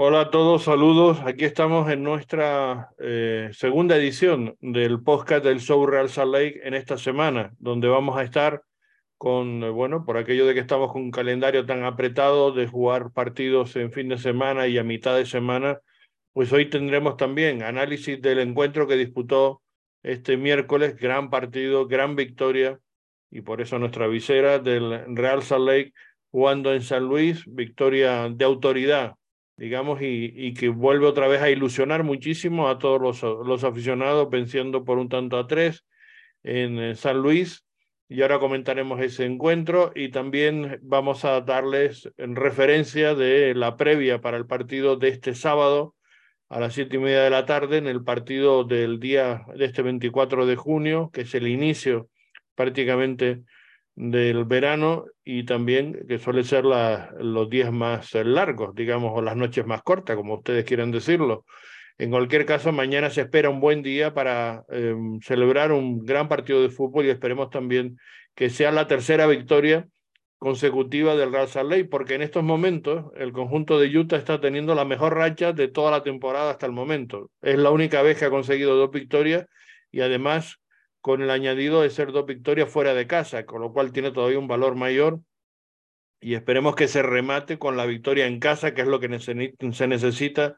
Hola a todos, saludos. Aquí estamos en nuestra eh, segunda edición del podcast del Show Real Salt Lake en esta semana, donde vamos a estar con, eh, bueno, por aquello de que estamos con un calendario tan apretado de jugar partidos en fin de semana y a mitad de semana, pues hoy tendremos también análisis del encuentro que disputó este miércoles, gran partido, gran victoria, y por eso nuestra visera del Real Salt Lake jugando en San Luis, victoria de autoridad digamos, y, y, que vuelve otra vez a ilusionar muchísimo a todos los, los aficionados, venciendo por un tanto a tres en San Luis. Y ahora comentaremos ese encuentro y también vamos a darles en referencia de la previa para el partido de este sábado a las siete y media de la tarde, en el partido del día de este 24 de junio, que es el inicio prácticamente del verano y también que suele ser los días más largos, digamos, o las noches más cortas, como ustedes quieran decirlo. En cualquier caso, mañana se espera un buen día para eh, celebrar un gran partido de fútbol y esperemos también que sea la tercera victoria consecutiva del Real Salt Lake, porque en estos momentos el conjunto de Utah está teniendo la mejor racha de toda la temporada hasta el momento. Es la única vez que ha conseguido dos victorias y además con el añadido de ser dos victorias fuera de casa, con lo cual tiene todavía un valor mayor y esperemos que se remate con la victoria en casa, que es lo que se necesita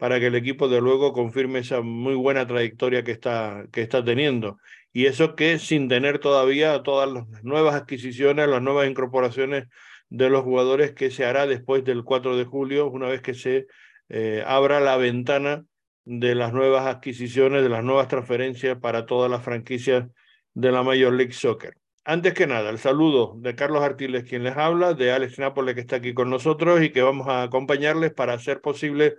para que el equipo de luego confirme esa muy buena trayectoria que está, que está teniendo. Y eso que sin tener todavía todas las nuevas adquisiciones, las nuevas incorporaciones de los jugadores que se hará después del 4 de julio, una vez que se eh, abra la ventana de las nuevas adquisiciones, de las nuevas transferencias para todas las franquicias de la Major League Soccer. Antes que nada, el saludo de Carlos Artiles, quien les habla, de Alex Nápoles, que está aquí con nosotros y que vamos a acompañarles para hacer posible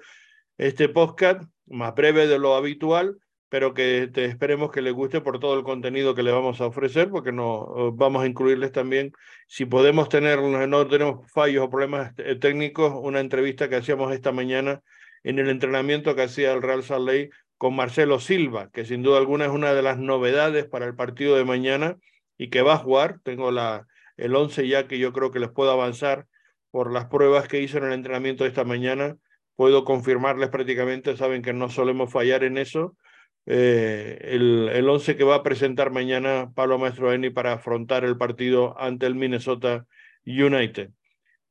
este podcast más breve de lo habitual, pero que te esperemos que les guste por todo el contenido que les vamos a ofrecer, porque no vamos a incluirles también, si podemos tener, no tenemos fallos o problemas técnicos, una entrevista que hacíamos esta mañana en el entrenamiento que hacía el Real Salt Lake con Marcelo Silva, que sin duda alguna es una de las novedades para el partido de mañana y que va a jugar. Tengo el 11 ya que yo creo que les puedo avanzar por las pruebas que hizo en el entrenamiento de esta mañana. Puedo confirmarles prácticamente, saben que no solemos fallar en eso. Eh, el, el 11 que va a presentar mañana Pablo Maestro Eni para afrontar el partido ante el Minnesota United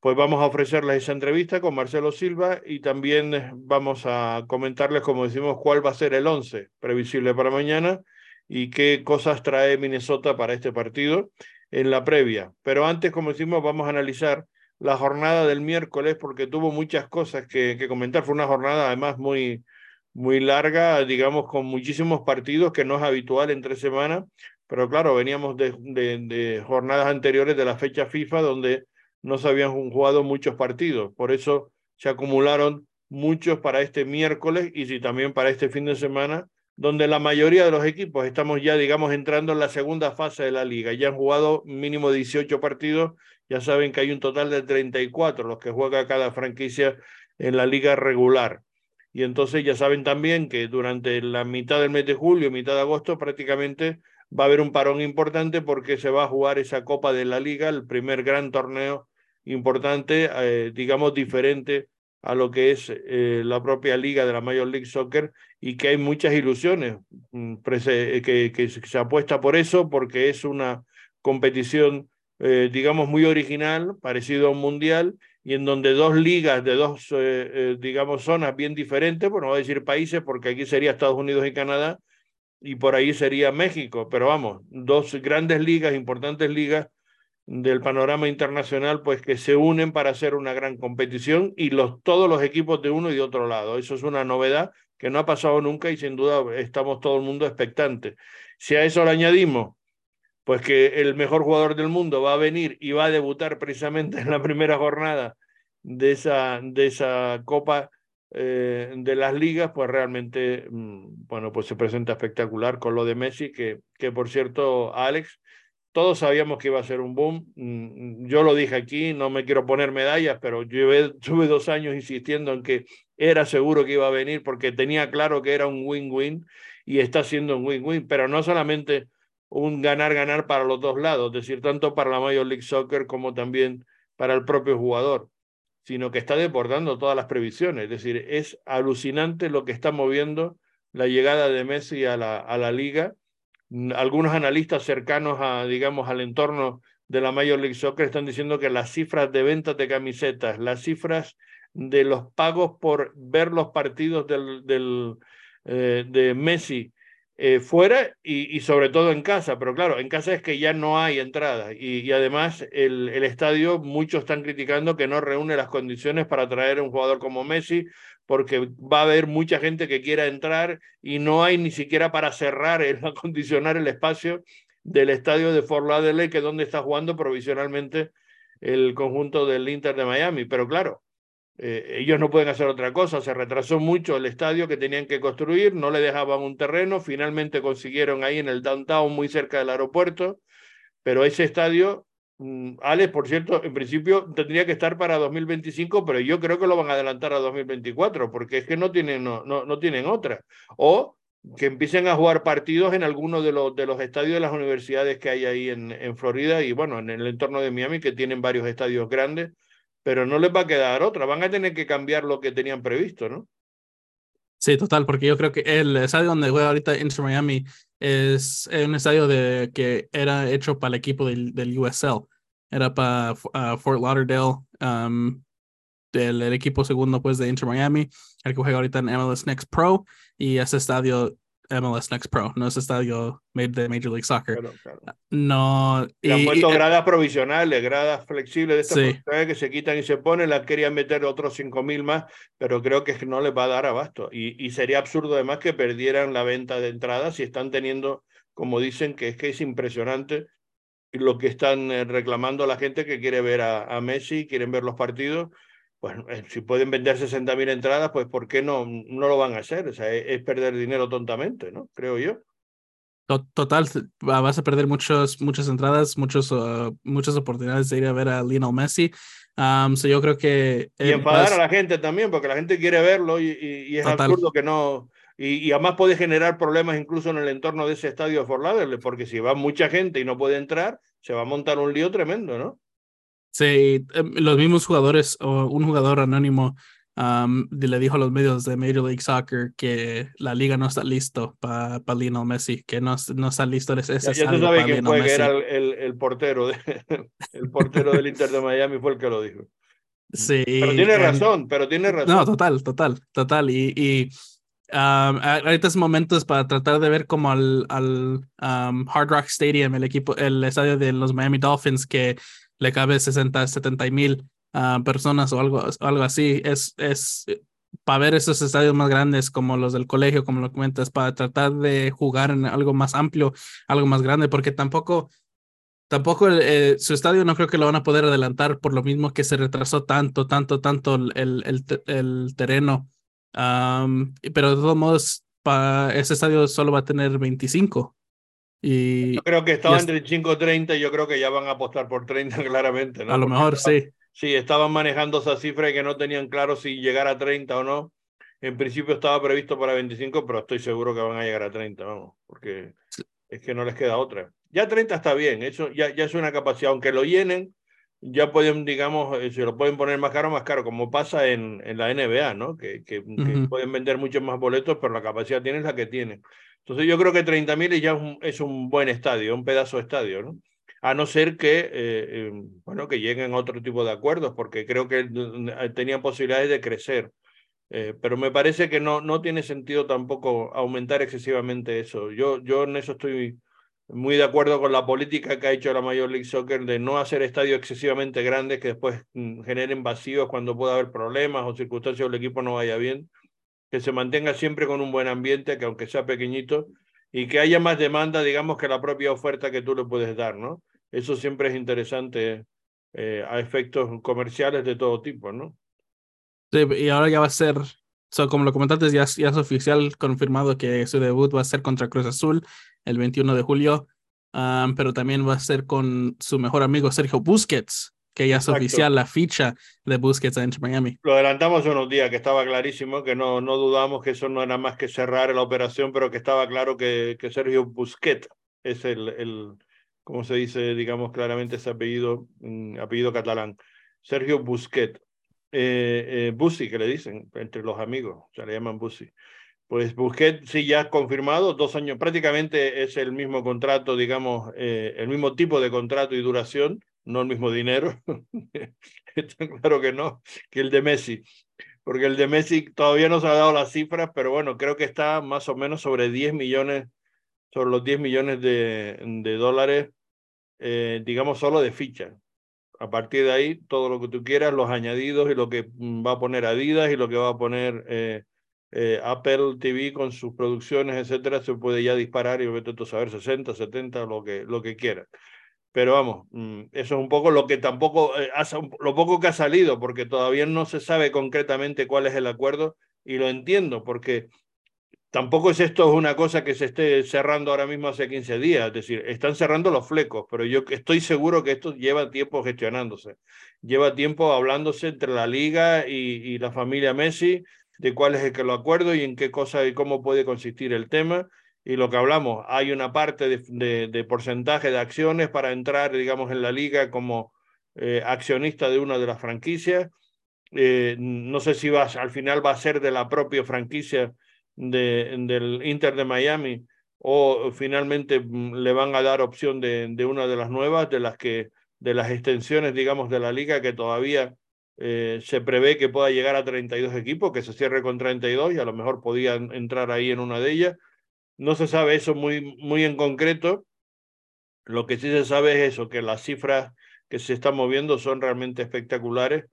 pues vamos a ofrecerles esa entrevista con Marcelo Silva y también eh, vamos a comentarles, como decimos, cuál va a ser el 11 previsible para mañana y qué cosas trae Minnesota para este partido en la previa. Pero antes, como decimos, vamos a analizar la jornada del miércoles porque tuvo muchas cosas que, comentar. Fue una jornada además muy, muy larga, digamos, con muchísimos partidos que no es habitual en tres semanas. Pero claro, veníamos de, de, de jornadas anteriores de la fecha FIFA donde no se habían jugado muchos partidos, por eso se acumularon muchos para este miércoles y también para este fin de semana, donde la mayoría de los equipos estamos ya, digamos, entrando en la segunda fase de la liga. Ya han jugado mínimo 18 partidos, ya saben que hay un total de 34 los que juega cada franquicia en la liga regular. Y entonces ya saben también que durante la mitad del mes de julio, mitad de agosto, prácticamente va a haber un parón importante porque se va a jugar esa Copa de la Liga, el primer gran torneo importante, eh, digamos, diferente a lo que es eh, la propia liga de la Major League Soccer y que hay muchas ilusiones, mm, eh, que, se apuesta por eso porque es una competición, digamos, muy original, parecido a un mundial, y en donde dos ligas de dos, digamos, zonas bien diferentes, bueno, voy a decir países porque aquí sería Estados Unidos y Canadá, y por ahí sería México, pero vamos, dos grandes ligas, importantes ligas, del panorama internacional, pues que se unen para hacer una gran competición y los, todos los equipos de uno y de otro lado. Eso es una novedad que no ha pasado nunca y sin duda estamos todo el mundo expectante. Si a eso le añadimos, pues que el mejor jugador del mundo va a venir y va a debutar precisamente en la primera jornada de esa, de esa Copa eh, de las ligas, pues realmente, mm, bueno, pues se presenta espectacular con lo de Messi, que, que por cierto, Alex, todos sabíamos que iba a ser un boom. Mm, yo lo dije aquí, no me quiero poner medallas, pero tuve dos años insistiendo en que era seguro que iba a venir porque tenía claro que era un win-win y está siendo un win-win, pero no solamente un ganar-ganar para los dos lados, es decir, tanto para la Major League Soccer como también para el propio jugador. sino que está desbordando todas las previsiones. Es decir, es alucinante lo que está moviendo la llegada de Messi a la, a la liga. Algunos analistas cercanos a, digamos, al entorno de la Major League Soccer están diciendo que las cifras de ventas de camisetas, las cifras de los pagos por ver los partidos del, del eh, de Messi eh, fuera y, y, sobre todo en casa, pero claro, en casa es que ya no hay entrada y, y, además el, el estadio, muchos están criticando que no reúne las condiciones para traer a un jugador como Messi, porque va a haber mucha gente que quiera entrar y no hay ni siquiera para cerrar, el acondicionar el espacio del estadio de Fort Lauderdale, que es donde está jugando provisionalmente el conjunto del Inter de Miami. Pero claro, eh, ellos no pueden hacer otra cosa, se retrasó mucho el estadio que tenían que construir, no le dejaban un terreno, finalmente consiguieron ahí en el downtown, muy cerca del aeropuerto, pero ese estadio, mm, Alex, por cierto, en principio tendría que estar para 2025, pero yo creo que lo van a adelantar a 2024, porque es que no tienen, no, no, no tienen otra. O que empiecen a jugar partidos en algunos de los, de los estadios de las universidades que hay ahí en, en Florida y bueno, en el entorno de Miami, que tienen varios estadios grandes pero no les va a quedar otra, van a tener que cambiar lo que tenían previsto, ¿no? Sí, total, porque yo creo que el estadio donde juega ahorita Inter Miami es un estadio de, que era hecho para el equipo del, del USL, era para Fort Lauderdale, um, el equipo segundo pues de Inter Miami, el que juega ahorita en MLS Next Pro, y ese estadio MLS Next Pro, no es estadio de Major League Soccer. Claro, claro. No. Y, han puesto y, gradas provisionales, gradas flexibles de estas sí. que se quitan y se ponen, las querían meter otros 5.000 más, pero creo que no les va a dar abasto. Y, y sería absurdo además que perdieran la venta de entradas si están teniendo, como dicen, que es que es impresionante lo que están eh, reclamando la gente que quiere ver a, a Messi, quieren ver los partidos bueno, eh, si pueden vender 60.000 entradas, pues ¿por qué no, no lo van a hacer? O sea, es, es perder dinero tontamente, ¿no? Creo yo. Total, vas a perder muchos, muchas entradas, muchos, uh, muchas oportunidades de ir a ver a Lionel Messi. Um, so yo creo que... Y enfadar vas... a la gente también, porque la gente quiere verlo y, y, y es Total. absurdo que no... Y, y, además puede generar problemas incluso en el entorno de ese estadio de Fort Lauderdale, porque si va mucha gente y no puede entrar, se va a montar un lío tremendo, ¿no? Sí, em, los mismos jugadores o un jugador anónimo um, le dijo a los medios de Major League Soccer que la liga no está listo para pa Lionel Messi, que no, no está listo ese Ya, ya tú sabes quién fue, que era el, el, el portero, de, el portero del Inter de Miami fue el que lo dijo. Sí. Pero tiene razón, pero tiene razón. No, total, total, total. Y, y um, ahorita es momentos para tratar de ver como al, al um, Hard Rock Stadium, el equipo, el estadio de los Miami Dolphins, que le cabe 60, 70 mil uh, personas o algo, algo así. Es, es para ver esos estadios más grandes como los del colegio, como lo comentas, para tratar de jugar en algo más amplio, algo más grande, porque tampoco, tampoco eh, su estadio no creo que lo van a poder adelantar por lo mismo que se retrasó tanto, tanto, tanto el, el, el terreno. Um, pero de todos modos, ese estadio solo va a tener 25. Y, yo creo que estaba entre 25 y 30 y yo creo que ya van a apostar por 30 claramente. ¿no? A lo Porque mejor estaban, sí. Sí, estaban manejando esa cifra y que no tenían claro si llegar a 30 o no. En principio estaba previsto para 25, pero estoy seguro que van a llegar a 30, vamos, porque es que no les queda otra. Ya 30 está bien, eso ya, ya es una capacidad, aunque lo llenen, ya pueden, digamos, eh, se lo pueden poner más caro, más caro, como pasa en, en la NBA, ¿no? Que, que, uh -huh. que pueden vender muchos más boletos, pero la capacidad tienen la que tienen. Entonces yo creo que 30.000 ya es un, es un, buen estadio, un pedazo de estadio, ¿no? A no ser que, eh, eh, bueno, que lleguen a otro tipo de acuerdos, porque creo que tenían posibilidades de crecer. Eh, pero me parece que no, no tiene sentido tampoco aumentar excesivamente eso. Yo, yo en eso estoy muy de acuerdo con la política que ha hecho la Major League Soccer de no hacer estadios excesivamente grandes que después mm, generen vacíos cuando pueda haber problemas o circunstancias o el equipo no vaya bien que se mantenga siempre con un buen ambiente, que aunque sea pequeñito, y que haya más demanda, digamos, que la propia oferta que tú le puedes dar, ¿no? Eso siempre es interesante eh, a efectos comerciales de todo tipo, ¿no? Sí, y ahora ya va a ser, so, como lo comentaste, ya, ya es oficial confirmado que su debut va a ser contra Cruz Azul el 21 de julio, um, pero también va a ser con su mejor amigo Sergio Busquets, que ya es Exacto. oficial la ficha de Busquets a Inter Miami. Lo adelantamos unos días, que estaba clarísimo, que no, no dudamos que eso no era más que cerrar la operación, pero que estaba claro que, que Sergio Busquets es el, el, como se dice, digamos claramente ese apellido, um, apellido catalán. Sergio Busquets eh, Busi, que le dicen entre los amigos, se le llaman Busi. Pues Busquets sí ya confirmado, dos años, prácticamente es el mismo contrato, digamos, el mismo tipo de contrato y duración, no el mismo dinero, está claro que no, que el de Messi, porque el de Messi todavía no se ha dado las cifras, pero bueno, creo que está más o menos sobre 10 millones, sobre los 10 millones de, de dólares, eh, digamos, solo de ficha. A partir de ahí, todo lo que tú quieras, los añadidos y lo que mm, va a poner Adidas y lo que va a poner eh, eh, Apple TV con sus producciones, etcétera, se puede ya disparar y vete a saber 60, 70, lo que, lo que quieras. Pero vamos, mm, eso es un poco lo que tampoco, eh, lo poco que ha salido, porque todavía no se sabe concretamente cuál es el acuerdo y lo entiendo, porque tampoco es esto una cosa que se esté cerrando ahora mismo hace 15 días, es decir, están cerrando los flecos, pero yo estoy seguro que esto lleva tiempo gestionándose, lleva tiempo hablándose entre la liga y, la familia Messi de cuál es el acuerdo y en qué cosa y cómo puede consistir el tema y lo que hablamos, hay una parte de, porcentaje de acciones para entrar, digamos, en la liga como eh, accionista de una de las franquicias. Eh, no sé si va, al final va a ser de la propia franquicia de, del Inter de Miami o finalmente mm, le van a dar opción de, de, una de las nuevas, de las que de las extensiones, digamos, de la liga que todavía eh, se prevé que pueda llegar a 32 equipos, que se cierre con 32 y a lo mejor podían entrar ahí en una de ellas. No se sabe eso muy, muy en concreto. Lo que sí se sabe es eso, que las cifras que se están moviendo son realmente espectaculares.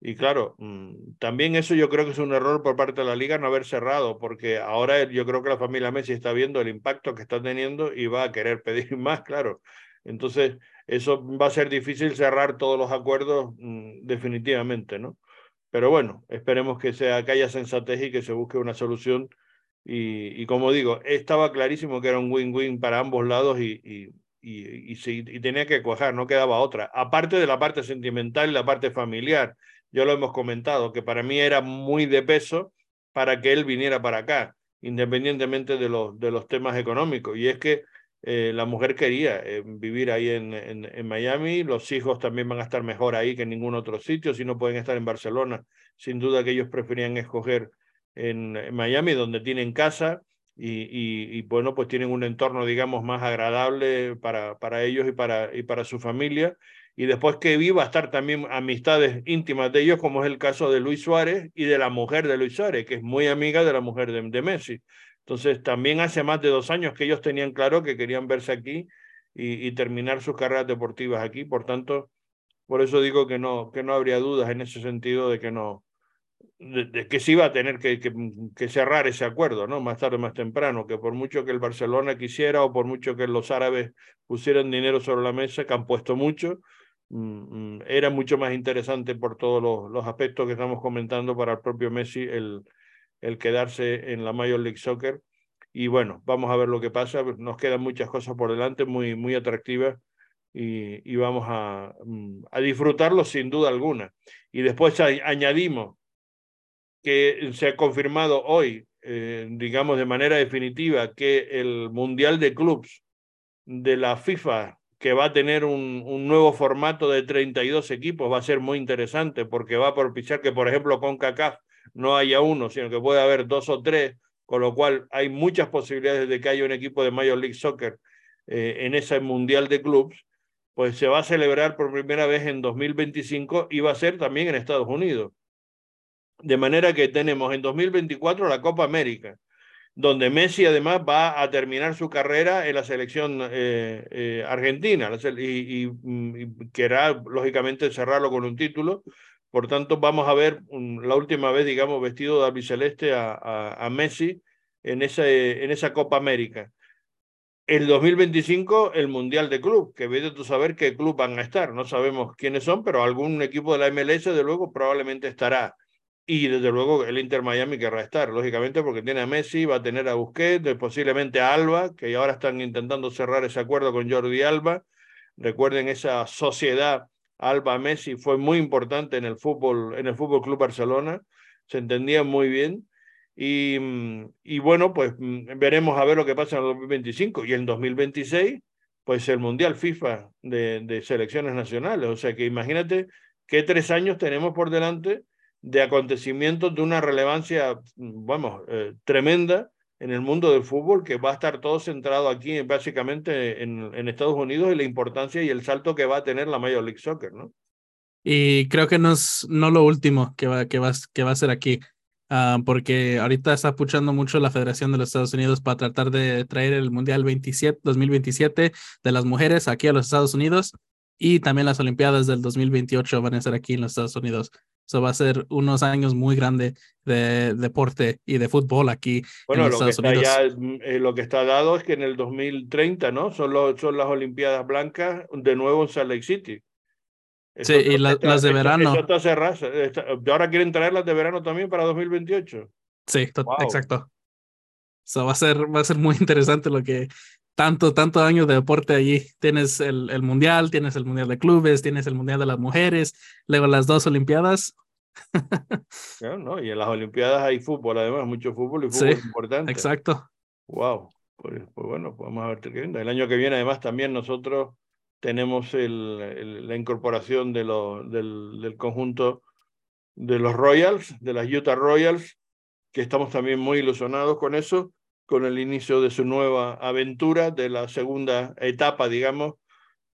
Y claro, mm, también eso yo creo que es un error por parte de la liga no haber cerrado, porque ahora yo creo que la familia Messi está viendo el impacto que está teniendo y va a querer pedir más, claro. Entonces, eso va a ser difícil cerrar todos los acuerdos mm, definitivamente, ¿no? Pero bueno, esperemos que, sea, que haya sensatez y que se busque una solución y, y, como digo, estaba clarísimo que era un win-win para ambos lados y, y, y, y, tenía que cuajar, no quedaba otra. Aparte de la parte sentimental y la parte familiar, ya lo hemos comentado, que para mí era muy de peso para que él viniera para acá, independientemente de los, de los temas económicos. Y es que eh, la mujer quería eh, vivir ahí en, en, en, Miami, los hijos también van a estar mejor ahí que en ningún otro sitio, si no pueden estar en Barcelona, sin duda que ellos preferían escoger en, Miami, donde tienen casa y, y, y, bueno, pues tienen un entorno, digamos, más agradable para, para ellos y para, y para su familia. Y después que viva estar también amistades íntimas de ellos, como es el caso de Luis Suárez y de la mujer de Luis Suárez, que es muy amiga de la mujer de, de Messi. Entonces, también hace más de dos años que ellos tenían claro que querían verse aquí y, y terminar sus carreras deportivas aquí. Por tanto, por eso digo que no, que no habría dudas en ese sentido de que no, de, que se iba a tener que, que, que, cerrar ese acuerdo, ¿no? Más tarde, más temprano, que por mucho que el Barcelona quisiera o por mucho que los árabes pusieran dinero sobre la mesa, que han puesto mucho, era mucho más interesante por todos los, los, aspectos que estamos comentando para el propio Messi el, el quedarse en la Major League Soccer. Y bueno, vamos a ver lo que pasa. Nos quedan muchas cosas por delante, muy, muy atractivas. Y, y vamos a, mm, a disfrutarlo sin duda alguna. Y después añadimos que se ha confirmado hoy, eh, digamos de manera definitiva, que el Mundial de Clubs de la FIFA, que va a tener un, un, nuevo formato de 32 equipos, va a ser muy interesante porque va a propiciar que, por ejemplo, con CACAF no haya uno, sino que puede haber dos o tres, con lo cual hay muchas posibilidades de que haya un equipo de Major League Soccer eh, en ese Mundial de Clubs, pues se va a celebrar por primera vez en 2025 y va a ser también en Estados Unidos. De manera que tenemos en 2024 la Copa América, donde Messi además va a terminar su carrera en la selección eh, eh, argentina y, y, y, querrá, lógicamente, cerrarlo con un título. Por tanto, vamos a ver un, la última vez, digamos, vestido de albiceleste a, a, a Messi en, ese, en esa Copa América. El 2025, el Mundial de Club, que vete tú saber qué club van a estar. No sabemos quiénes son, pero algún equipo de la MLS, de luego, probablemente estará y desde luego el Inter Miami querrá estar, lógicamente, porque tiene a Messi, va a tener a Busquets, posiblemente a Alba, que ahora están intentando cerrar ese acuerdo con Jordi Alba. Recuerden esa sociedad Alba-Messi fue muy importante en el fútbol, en el Fútbol Club Barcelona, se entendía muy bien. Y, y bueno, pues veremos a ver lo que pasa en el 2025 y en 2026, pues el Mundial FIFA de, de selecciones nacionales. O sea que imagínate qué tres años tenemos por delante de acontecimientos de una relevancia, vamos, eh, tremenda en el mundo del fútbol, que va a estar todo centrado aquí básicamente en, Estados Unidos y la importancia y el salto que va a tener la Major League Soccer, ¿no? Y creo que no es no lo último que va, que va, que va a ser aquí, uh, porque ahorita está puchando mucho la Federación de los Estados Unidos para tratar de traer el Mundial 27, 2027 de las mujeres aquí a los Estados Unidos y también las Olimpiadas del 2028 van a ser aquí en los Estados Unidos. Eso va a ser unos años muy grandes de deporte y de fútbol aquí bueno, en los lo Estados que está Unidos. Ya, eh, lo que está dado es que en el 2030, ¿no? Son, los, son las Olimpiadas Blancas de nuevo en Salt Lake City. sí, y la, está, las de verano. Eso está cerrado. Está, ahora quieren traer las de verano también para 2028. Sí, wow. exacto. So va a ser va a ser muy interesante lo que tanto, tanto años de deporte allí. Tienes el, el, mundial, tienes el mundial de clubes, tienes el mundial de las mujeres, luego las dos olimpiadas. no, no, y en las olimpiadas hay fútbol, además, mucho fútbol y fútbol sí, importante. Exacto. Wow. Pues, pues, bueno, vamos a ver qué. El año que viene, además, también nosotros tenemos el, el, la incorporación de lo, del, del conjunto de los Royals, de las Utah Royals, que estamos también muy ilusionados con eso con el inicio de su nueva aventura, de la segunda etapa, digamos,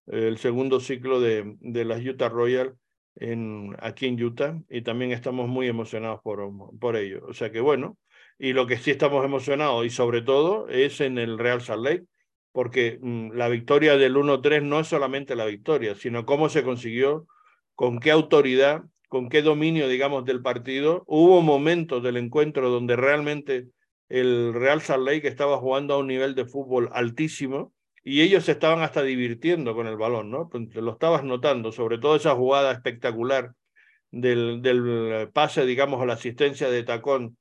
el segundo ciclo de, de las Utah Royal en, aquí en Utah, y también estamos muy emocionados por, por ello. O sea que bueno, y lo que sí estamos emocionados, y sobre todo, es en el Real Salt Lake, porque mmm, la victoria del 1-3 no es solamente la victoria, sino cómo se consiguió, con qué autoridad, con qué dominio, digamos, del partido. Hubo momentos del encuentro donde realmente el Real Salt Lake estaba jugando a un nivel de fútbol altísimo y ellos estaban hasta divirtiendo con el balón, ¿no? Lo estabas notando, sobre todo esa jugada espectacular del, del pase, digamos, a la asistencia de tacón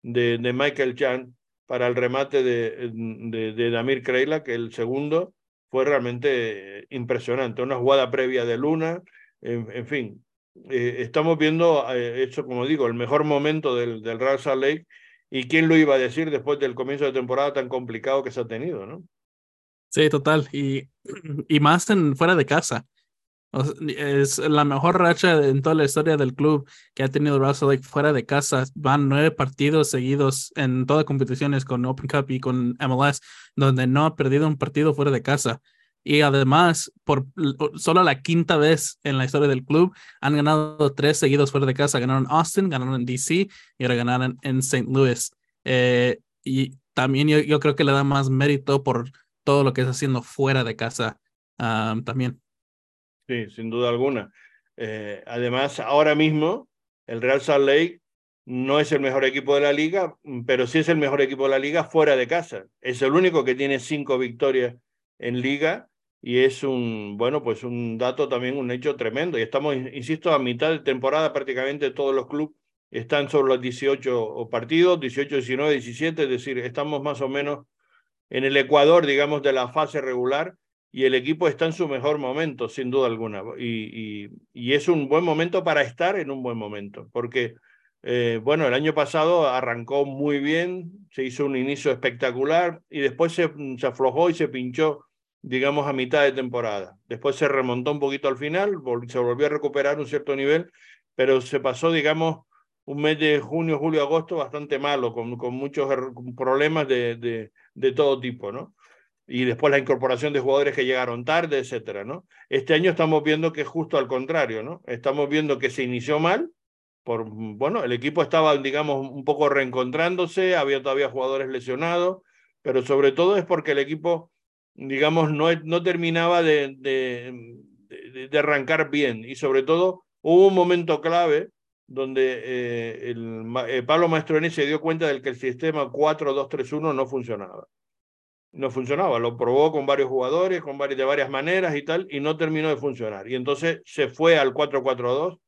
de, Michael Chan para el remate de, de, de Damir Kreila, que el segundo fue realmente impresionante, una jugada previa de Luna, en, fin, eh, estamos viendo, eh, eso como digo, el mejor momento del, del Real Salt Lake ¿Y quién lo iba a decir después del comienzo de temporada tan complicado que se ha tenido, no? Sí, total. Y, y más fuera de casa. Es la mejor racha en toda la historia del club que ha tenido Russell Lake fuera de casa. Van nueve partidos seguidos en todas competiciones con Open Cup y con MLS, donde no ha perdido un partido fuera de casa. Y además, por solo la quinta vez en la historia del club, han ganado tres seguidos fuera de casa. Ganaron Austin, ganaron en DC y ahora ganaron en St. Louis. Eh, y también yo, creo que le da más mérito por todo lo que está haciendo fuera de casa también. Sí, sin duda alguna. Eh, además, ahora mismo, el Real Salt Lake no es el mejor equipo de la liga, pero sí es el mejor equipo de la liga fuera de casa. Es el único que tiene cinco victorias en liga y es un, bueno, pues un dato también, un hecho tremendo. Y estamos, insisto, a mitad de temporada prácticamente todos los clubes están sobre los 18 partidos, 18, 19, 17, es decir, estamos más o menos en el ecuador, digamos, de la fase regular y el equipo está en su mejor momento, sin duda alguna. Y, y, y es un buen momento para estar en un buen momento, porque, eh, bueno, el año pasado arrancó muy bien, se hizo un inicio espectacular y después se, se aflojó y se pinchó digamos, a mitad de temporada. Después se remontó un poquito al final, se volvió a recuperar un cierto nivel, pero se pasó, digamos, un mes de junio, julio, agosto bastante malo, con, con muchos problemas de, de, de, todo tipo, ¿no? Y después la incorporación de jugadores que llegaron tarde, etcétera, ¿no? Este año estamos viendo que es justo al contrario, ¿no? Estamos viendo que se inició mal, por, bueno, el equipo estaba, digamos, un poco reencontrándose, había todavía jugadores lesionados, pero sobre todo es porque el equipo digamos, no, no terminaba de, de, de, de, arrancar bien. Y sobre todo hubo un momento clave donde eh, el, eh, Pablo se dio cuenta de que el sistema 4-2-3-1 no funcionaba. No funcionaba, lo probó con varios jugadores, con varios, de varias maneras y tal, y no terminó de funcionar. Y entonces se fue al 4-4-2,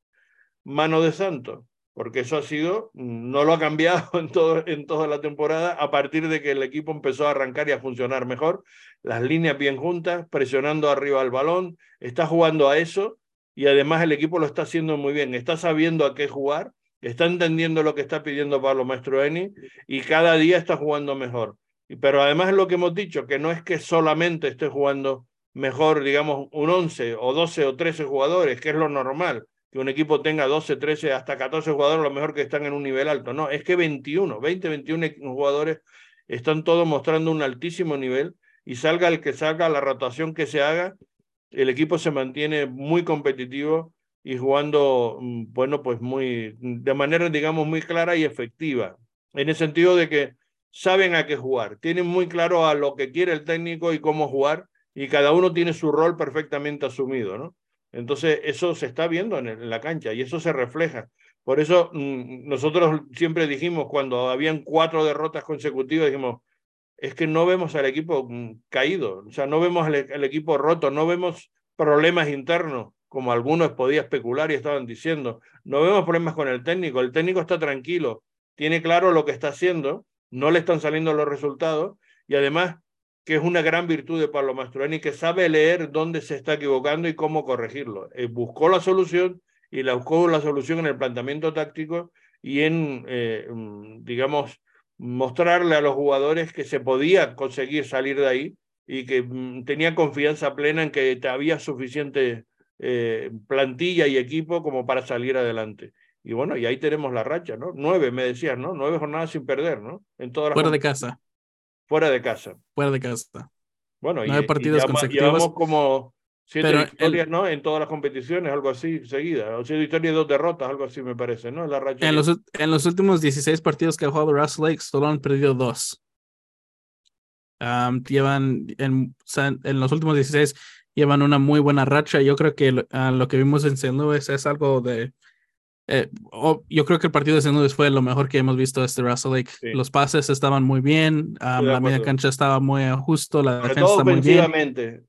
mano de santo, porque eso ha sido, no lo ha cambiado en, todo, en toda la temporada a partir de que el equipo empezó a arrancar y a funcionar mejor, las líneas bien juntas, presionando arriba al balón, está jugando a eso y además el equipo lo está haciendo muy bien, está sabiendo a qué jugar, está entendiendo lo que está pidiendo Pablo Mastroeni y cada día está jugando mejor. Pero además lo que hemos dicho, que no es que solamente esté jugando mejor, digamos, un 11 o 12 o 13 jugadores, que es lo normal, que un equipo tenga 12, 13, hasta 14 jugadores, lo mejor que están en un nivel alto. No, es que 21, 20, 21 jugadores están todos mostrando un altísimo nivel y salga el que salga, la rotación que se haga, el equipo se mantiene muy competitivo y jugando, mm, bueno, pues muy, de manera, digamos, muy clara y efectiva, en el sentido de que saben a qué jugar, tienen muy claro a lo que quiere el técnico y cómo jugar, y cada uno tiene su rol perfectamente asumido, ¿no? Entonces, eso se está viendo en, la cancha y eso se refleja. Por eso mm, nosotros siempre dijimos, cuando habían cuatro derrotas consecutivas, dijimos, es que no vemos al equipo mm, caído, o sea, no vemos al, equipo roto, no vemos problemas internos, como algunos podían especular y estaban diciendo. No vemos problemas con el técnico, el técnico está tranquilo, tiene claro lo que está haciendo, no le están saliendo los resultados y además que es una gran virtud de Pablo Mastroeni, que sabe leer dónde se está equivocando y cómo corregirlo. Eh, buscó la solución y la buscó la solución en el planteamiento táctico y en, eh, mm, digamos, mostrarle a los jugadores que se podía conseguir salir de ahí y que mm, tenía confianza plena en que había suficiente eh, plantilla y equipo como para salir adelante. Y bueno, y ahí tenemos la racha, ¿no? Nueve, me decías, ¿no? Nueve jornadas sin perder, ¿no? En todas Fuera de casa. Fuera de casa. Fuera de casa. Bueno, Nueve y, partidos consecutivos. Llevamos como Siete victorias, ¿no? En todas las competiciones, algo así, seguida. O siete victorias y dos derrotas, algo así me parece, ¿no? La racha en, los, en los últimos 16 partidos que ha jugado Russell Lake, solo han perdido dos. llevan, en, en, los últimos 16, llevan una muy buena racha. Yo creo que lo, lo que vimos en St. Louis es algo de... Eh, yo creo que el partido de. Louis fue lo mejor que hemos visto este Russell Lake. Los pases estaban muy bien, la media cancha estaba muy justo, la defensa está muy bien.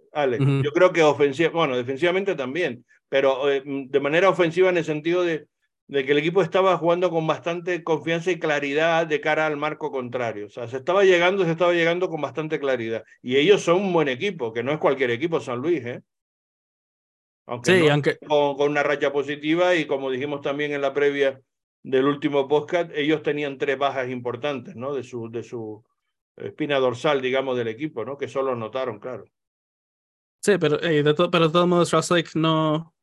Yo creo que ofensiva, bueno, defensivamente también, pero eh, de manera ofensiva en el sentido de, de, que el equipo estaba jugando con bastante confianza y claridad de cara al marco contrario. O sea, se estaba llegando, se estaba llegando con bastante claridad. Y ellos son un buen equipo, que no es cualquier equipo San Luis, ¿eh? Aunque, sí, aunque... Con, con, una racha positiva y como dijimos también en la previa del último podcast, ellos tenían tres bajas importantes, ¿no? De su, de su espina dorsal, digamos, del equipo, ¿no? Que solo notaron, claro. Sí, pero, eh, de, pero de todos modos, Russell no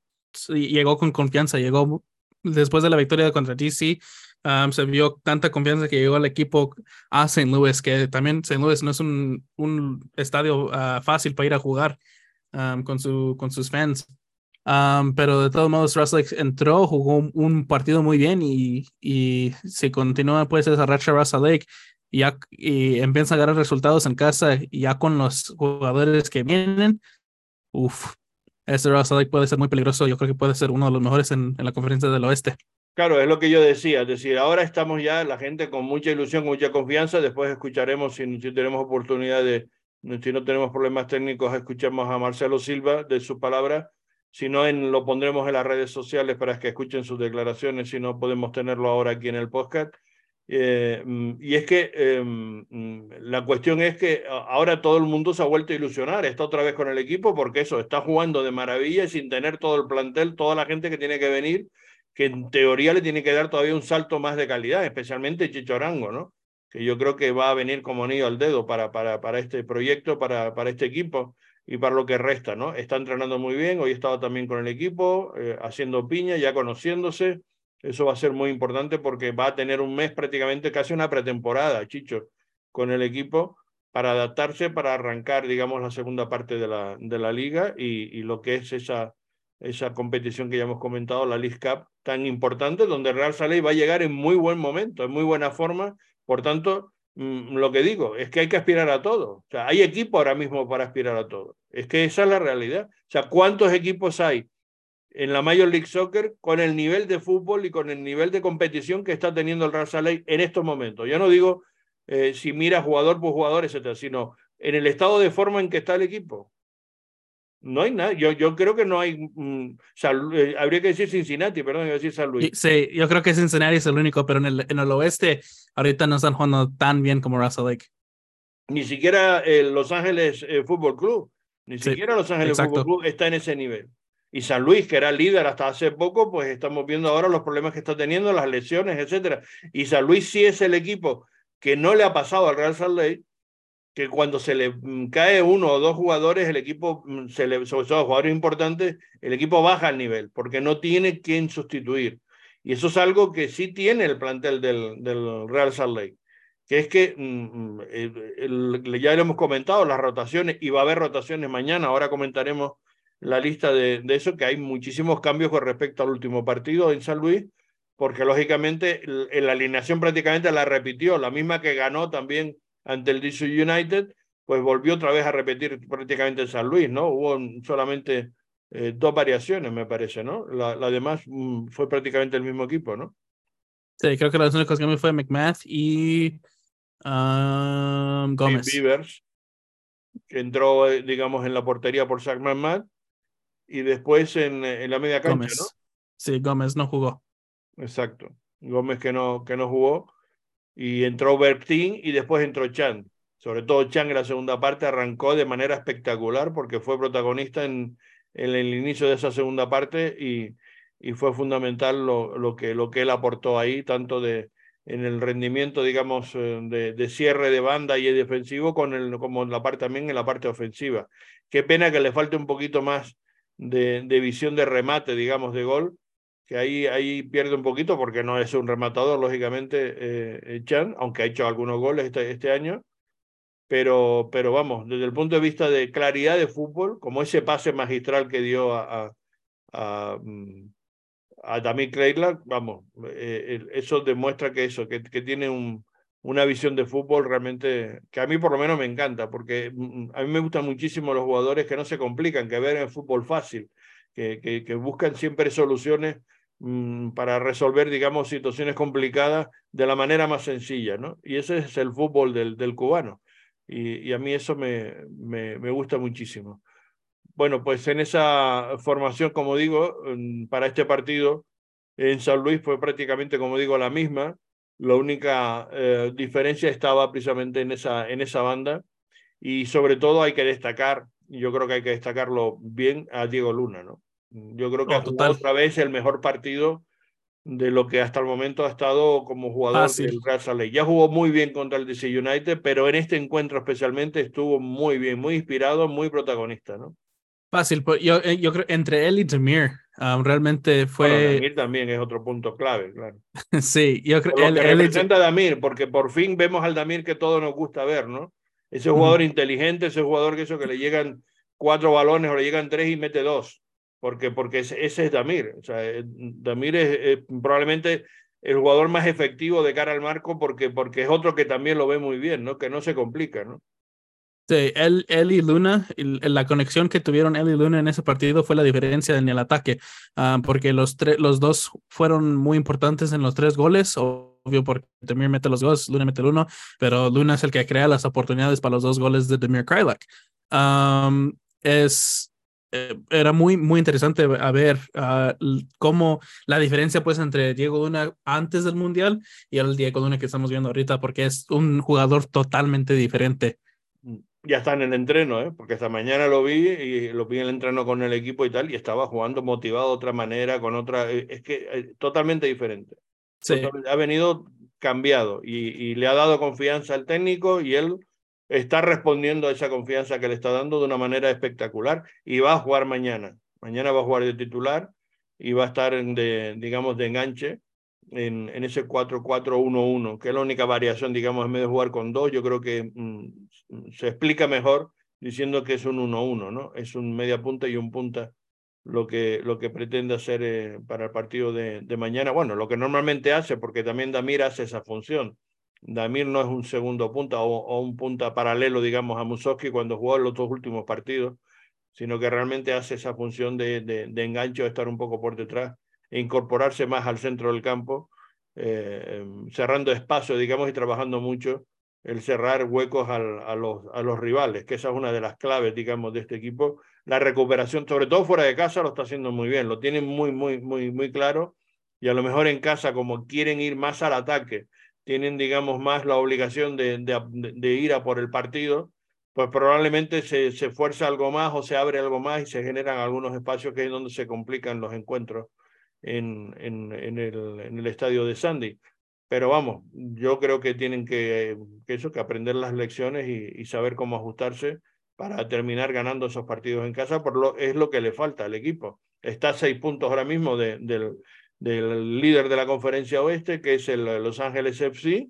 llegó con confianza, llegó después de la victoria contra DC, um, se vio tanta confianza que llegó al equipo a St. Louis, que también St. Louis no es un, un estadio uh, fácil para ir a jugar um, con, su, con sus fans. Um, pero de todos modos, Russell entró, jugó un, partido muy bien y, y si continúa pues esa racha Lake y, ya, y empieza a ganar resultados en casa y ya con los jugadores que vienen, Uf, este Russell puede ser muy peligroso. Yo creo que puede ser uno de los mejores en, en, la conferencia del oeste. Claro, es lo que yo decía. Es decir, ahora estamos ya la gente con mucha ilusión, con mucha confianza. Después escucharemos, si, si tenemos oportunidad de, si no tenemos problemas técnicos, escuchamos a Marcelo Silva de su palabra. Si no, en, lo pondremos en las redes sociales para que escuchen sus declaraciones. Si no, podemos tenerlo ahora aquí en el podcast. Eh, mm, y es que em, mm, la cuestión es que ahora todo el mundo se ha vuelto a ilusionar, está otra vez con el equipo porque eso, está jugando de maravilla sin tener todo el plantel, toda la gente que tiene que venir, que en teoría le tiene que dar todavía un salto más de calidad, especialmente Chichorango, ¿no? Que yo creo que va a venir como anillo al dedo para, para, para este proyecto, para, para este equipo y para lo que resta, ¿no? Está entrenando muy bien, hoy estaba también con el equipo, eh, haciendo piña, ya conociéndose eso va a ser muy importante porque va a tener un mes prácticamente casi una pretemporada, Chicho, con el equipo para adaptarse, para arrancar, digamos, la segunda parte de la, de la liga y, lo que es esa, esa competición que ya hemos comentado, la League Cup, tan importante, donde Real Salé va a llegar en muy buen momento, en muy buena forma. Por tanto, lo que digo es que hay que aspirar a todo. O sea, hay equipo ahora mismo para aspirar a todo. Es que esa es la realidad. O sea, ¿cuántos equipos hay en la Major League Soccer con el nivel de fútbol y con el nivel de competición que está teniendo el Real Saleh en estos momentos. Ya no digo eh, si mira jugador por jugador, etcétera, sino en el estado de forma en que está el equipo. No hay nada. Yo, yo creo que no hay. Mm, eh, habría que decir Cincinnati, perdón, iba a decir San Luis. Sí, yo creo que Cincinnati es el único, pero en el, en el oeste ahorita no están jugando tan bien como Russell Lake. Ni siquiera el Los Ángeles eh, Fútbol Club. Ni siquiera Los Ángeles Fútbol Club está en ese nivel. Y San Luis, que era líder hasta hace poco, pues estamos viendo ahora los problemas que está teniendo, las lesiones, etcétera. Y San Luis sí es el equipo que no le ha pasado al Real Salt Lake, que cuando se le mm, cae uno o dos jugadores, el equipo, mm, se le, sobre todo jugadores importantes, el equipo baja el nivel, porque no tiene quien sustituir. Y eso es algo que sí tiene el plantel del, del Real Salt Lake, que es que mm, ya lo hemos comentado, las rotaciones, y va a haber rotaciones mañana, ahora comentaremos la lista de, de eso, que hay muchísimos cambios con respecto al último partido en San Luis, porque lógicamente la alineación prácticamente la repitió, la misma que ganó también ante el DC United, pues volvió otra vez a repetir prácticamente en San Luis, ¿no? Hubo solamente eh, dos variaciones, me parece, ¿no? La, la demás mm, fue prácticamente el mismo equipo, ¿no? Sí, creo que las únicas que me fue McMath y um, Gómez. Beavers, que entró, eh, digamos, en la portería por Zach McMath y después en, en la media cancha, Gómez. ¿no? Sí, Gómez no jugó. Exacto. Gómez que no, que no jugó y entró Bertín y después entró Chan. Sobre todo Chan en la segunda parte arrancó de manera espectacular porque fue protagonista en, en el inicio de esa segunda parte y, y fue fundamental lo, lo, que, lo que él aportó ahí, tanto de, en el rendimiento, digamos, eh, de, de cierre de banda y defensivo, con el, como en la parte, también en la parte ofensiva. Qué pena que le falte un poquito más de, de visión de remate, digamos, de gol, que ahí, ahí pierde un poquito porque no es un rematador, lógicamente, eh, Chan, aunque ha hecho algunos goles este, este año. Pero, pero vamos, desde el punto de vista de claridad de fútbol, como ese pase magistral que dio a, a, a, mm, Damir vamos, eh, eso demuestra que eso, que, que tiene un, una visión de fútbol realmente que a mí por lo menos me encanta, porque mm, a mí me gustan muchísimo los jugadores que no se complican, que ven el fútbol fácil, que, que, buscan siempre soluciones para resolver, digamos, situaciones complicadas de la manera más sencilla, ¿no? Y ese es el fútbol del, del cubano. Y, y, a mí eso me, me, me, gusta muchísimo. Bueno, pues en esa formación, como digo, para este partido en San Luis fue prácticamente, como digo, la misma. La única eh, diferencia estaba precisamente en esa, en esa banda. Y sobre todo hay que destacar, yo creo que hay que destacarlo bien, a Diego Luna, ¿no? Yo creo que No, ha jugado otra vez el mejor partido de lo que hasta el momento ha estado como jugador Fácil. del Real Salt Lake. Ya jugó muy bien contra el DC United, pero en este encuentro especialmente estuvo muy bien, muy inspirado, muy protagonista, ¿no? Fácil, pues, yo, eh, yo creo entre él y Demir, um, realmente fue. Bueno, Damir también es otro punto clave, claro. sí, yo creo Por lo él, que él y- representa a Damir, porque por fin vemos al Damir que todos nos gusta ver, ¿no? Ese jugador inteligente, ese jugador que eso que le llegan cuatro balones o le llegan tres y mete dos, porque, porque ese, ese es Damir. O sea, eh, Damir es eh, probablemente el jugador más efectivo de cara al marco porque, porque es otro que también lo ve muy bien, ¿no? Que no se complica, ¿no? Sí, él, él y Luna, la conexión que tuvieron él y Luna en ese partido fue la diferencia en el ataque, ah, porque los, los dos fueron muy importantes en los tres goles, obvio porque Demir mete los goles, Luna mete el uno, pero Luna es el que crea las oportunidades para los dos goles de Demir Krylak. Am, es, era muy, muy interesante a ver ah, cómo la diferencia pues entre Diego Luna antes del Mundial y el Diego Luna que estamos viendo ahorita, porque es un jugador totalmente diferente. Ya está en el entreno, ¿eh? Porque esta mañana lo vi y lo vi en el entreno con el equipo y tal, y estaba jugando motivado de otra manera, con otra. eh, Es que eh, totalmente diferente. Sí. Totalmente- ha venido cambiado y, y le ha dado confianza al técnico y él está respondiendo a esa confianza que le está dando de una manera espectacular y va a jugar mañana. Mañana va a jugar de titular y va a estar en de, digamos, de enganche en, ese 4-4-1-1, que es la única variación, digamos, en vez de jugar con dos, yo creo que mm, se explica mejor diciendo que es un 1-1, ¿no? Es un media punta y un punta lo que, lo que pretende hacer eh, para el partido de, de, mañana. Bueno, lo que normalmente hace, porque también Damir hace esa función. Damir no es un segundo punta o, un punta paralelo, digamos, a Musowski cuando jugó los dos últimos partidos, sino que realmente hace esa función de, de, de enganche o estar un poco por detrás e incorporarse más al centro del campo, eh, cerrando espacio, digamos, y trabajando mucho el cerrar huecos a, los, a los rivales, que esa es una de las claves, digamos, de este equipo. La recuperación, sobre todo fuera de casa, lo está haciendo muy bien, lo tienen muy, muy, muy, muy claro, y a lo mejor en casa, como quieren ir más al ataque, tienen, digamos, más la obligación de, de, de ir a por el partido, pues probablemente se, se fuerza algo más o se abre algo más y se generan algunos espacios que es donde se complican los encuentros en, en, en, el, en estadio de Sandy pero vamos, yo creo que tienen que, eso, que aprender las lecciones y, saber cómo ajustarse para terminar ganando esos partidos en casa, por lo, es lo que le falta al equipo. Está a seis puntos ahora mismo de, del, del líder de la conferencia oeste, que es el Los Ángeles FC.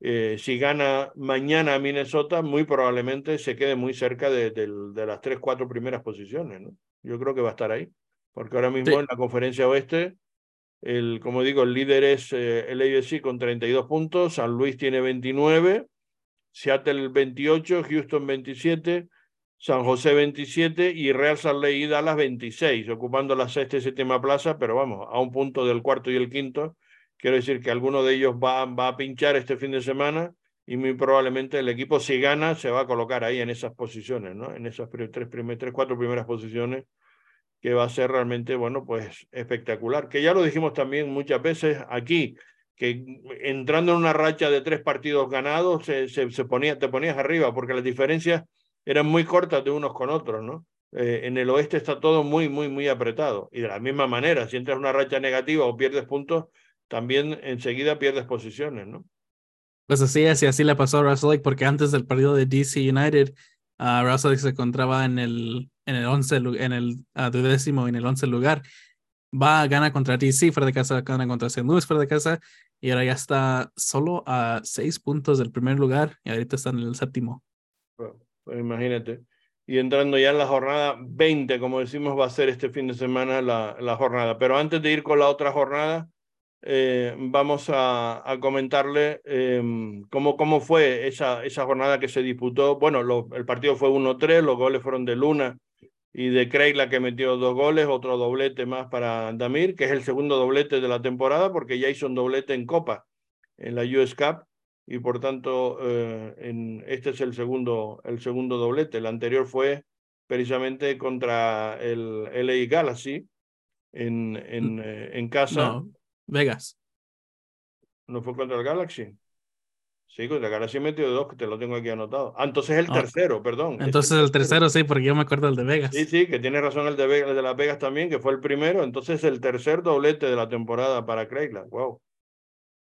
Eh, si gana mañana Minnesota, muy probablemente se quede muy cerca de, de, de, las tres, cuatro primeras posiciones. ¿no? Yo creo que va a estar ahí, porque ahora mismo sí. en la conferencia oeste el, como digo, el líder es eh, el AFC con 32 puntos, San Luis tiene 29, Seattle 28, Houston 27, San José 27 y Real Lake y Dallas 26, ocupando la sexta y séptima plaza, pero vamos, a un punto del cuarto y el quinto. Quiero decir que alguno de ellos va, va a pinchar este fin de semana y muy probablemente el equipo, si gana, se va a colocar ahí en esas posiciones, ¿no? En esas tres, primer, tres cuatro primeras posiciones que va a ser realmente, bueno, pues espectacular. Que ya lo dijimos también muchas veces aquí, que entrando en una racha de tres partidos ganados, se, se, se ponía, te ponías arriba, porque las diferencias eran muy cortas de unos con otros, ¿no? Eh, en el oeste está todo muy, muy, muy apretado. Y de la misma manera, si entras en una racha negativa o pierdes puntos, también enseguida pierdes posiciones, ¿no? Pues así es, y así le pasó a Russell Lake, porque antes del partido de DC United, uh, Russell Lake se encontraba en el, en el 11, en el uh, duodécimo, en el 11 lugar. Va, gana contra DC fuera de casa, gana contra St. Louis fuera de casa, y ahora ya está solo a seis puntos del primer lugar, y ahorita está en el séptimo. Pues imagínate. Y entrando ya en la jornada 20, como decimos, va a ser este fin de semana la, la jornada. Pero antes de ir con la otra jornada, eh, vamos a, a comentarle eh, cómo, cómo fue esa, esa jornada que se disputó. Bueno, el partido fue 1-3, los goles fueron de Luna y de Craig, la que metió dos goles, otro doblete más para Damir, que es el segundo doblete de la temporada, porque ya hizo un doblete en Copa, en la US Cup, y por tanto eh, en, este es el segundo, el segundo doblete. El anterior fue precisamente contra el LA Galaxy en, en, en casa. No. Vegas. ¿No fue contra el Galaxy? Sí, contra el Galaxy metió dos, que te lo tengo aquí anotado. Ah, entonces el tercero, oh. perdón. Entonces el, el tercero, sí, porque yo me acuerdo del de Vegas. Sí, sí, que tiene razón el de, Vegas, el de Las Vegas también, que fue el primero. Entonces el tercer doblete de la temporada para Craigland. Wow.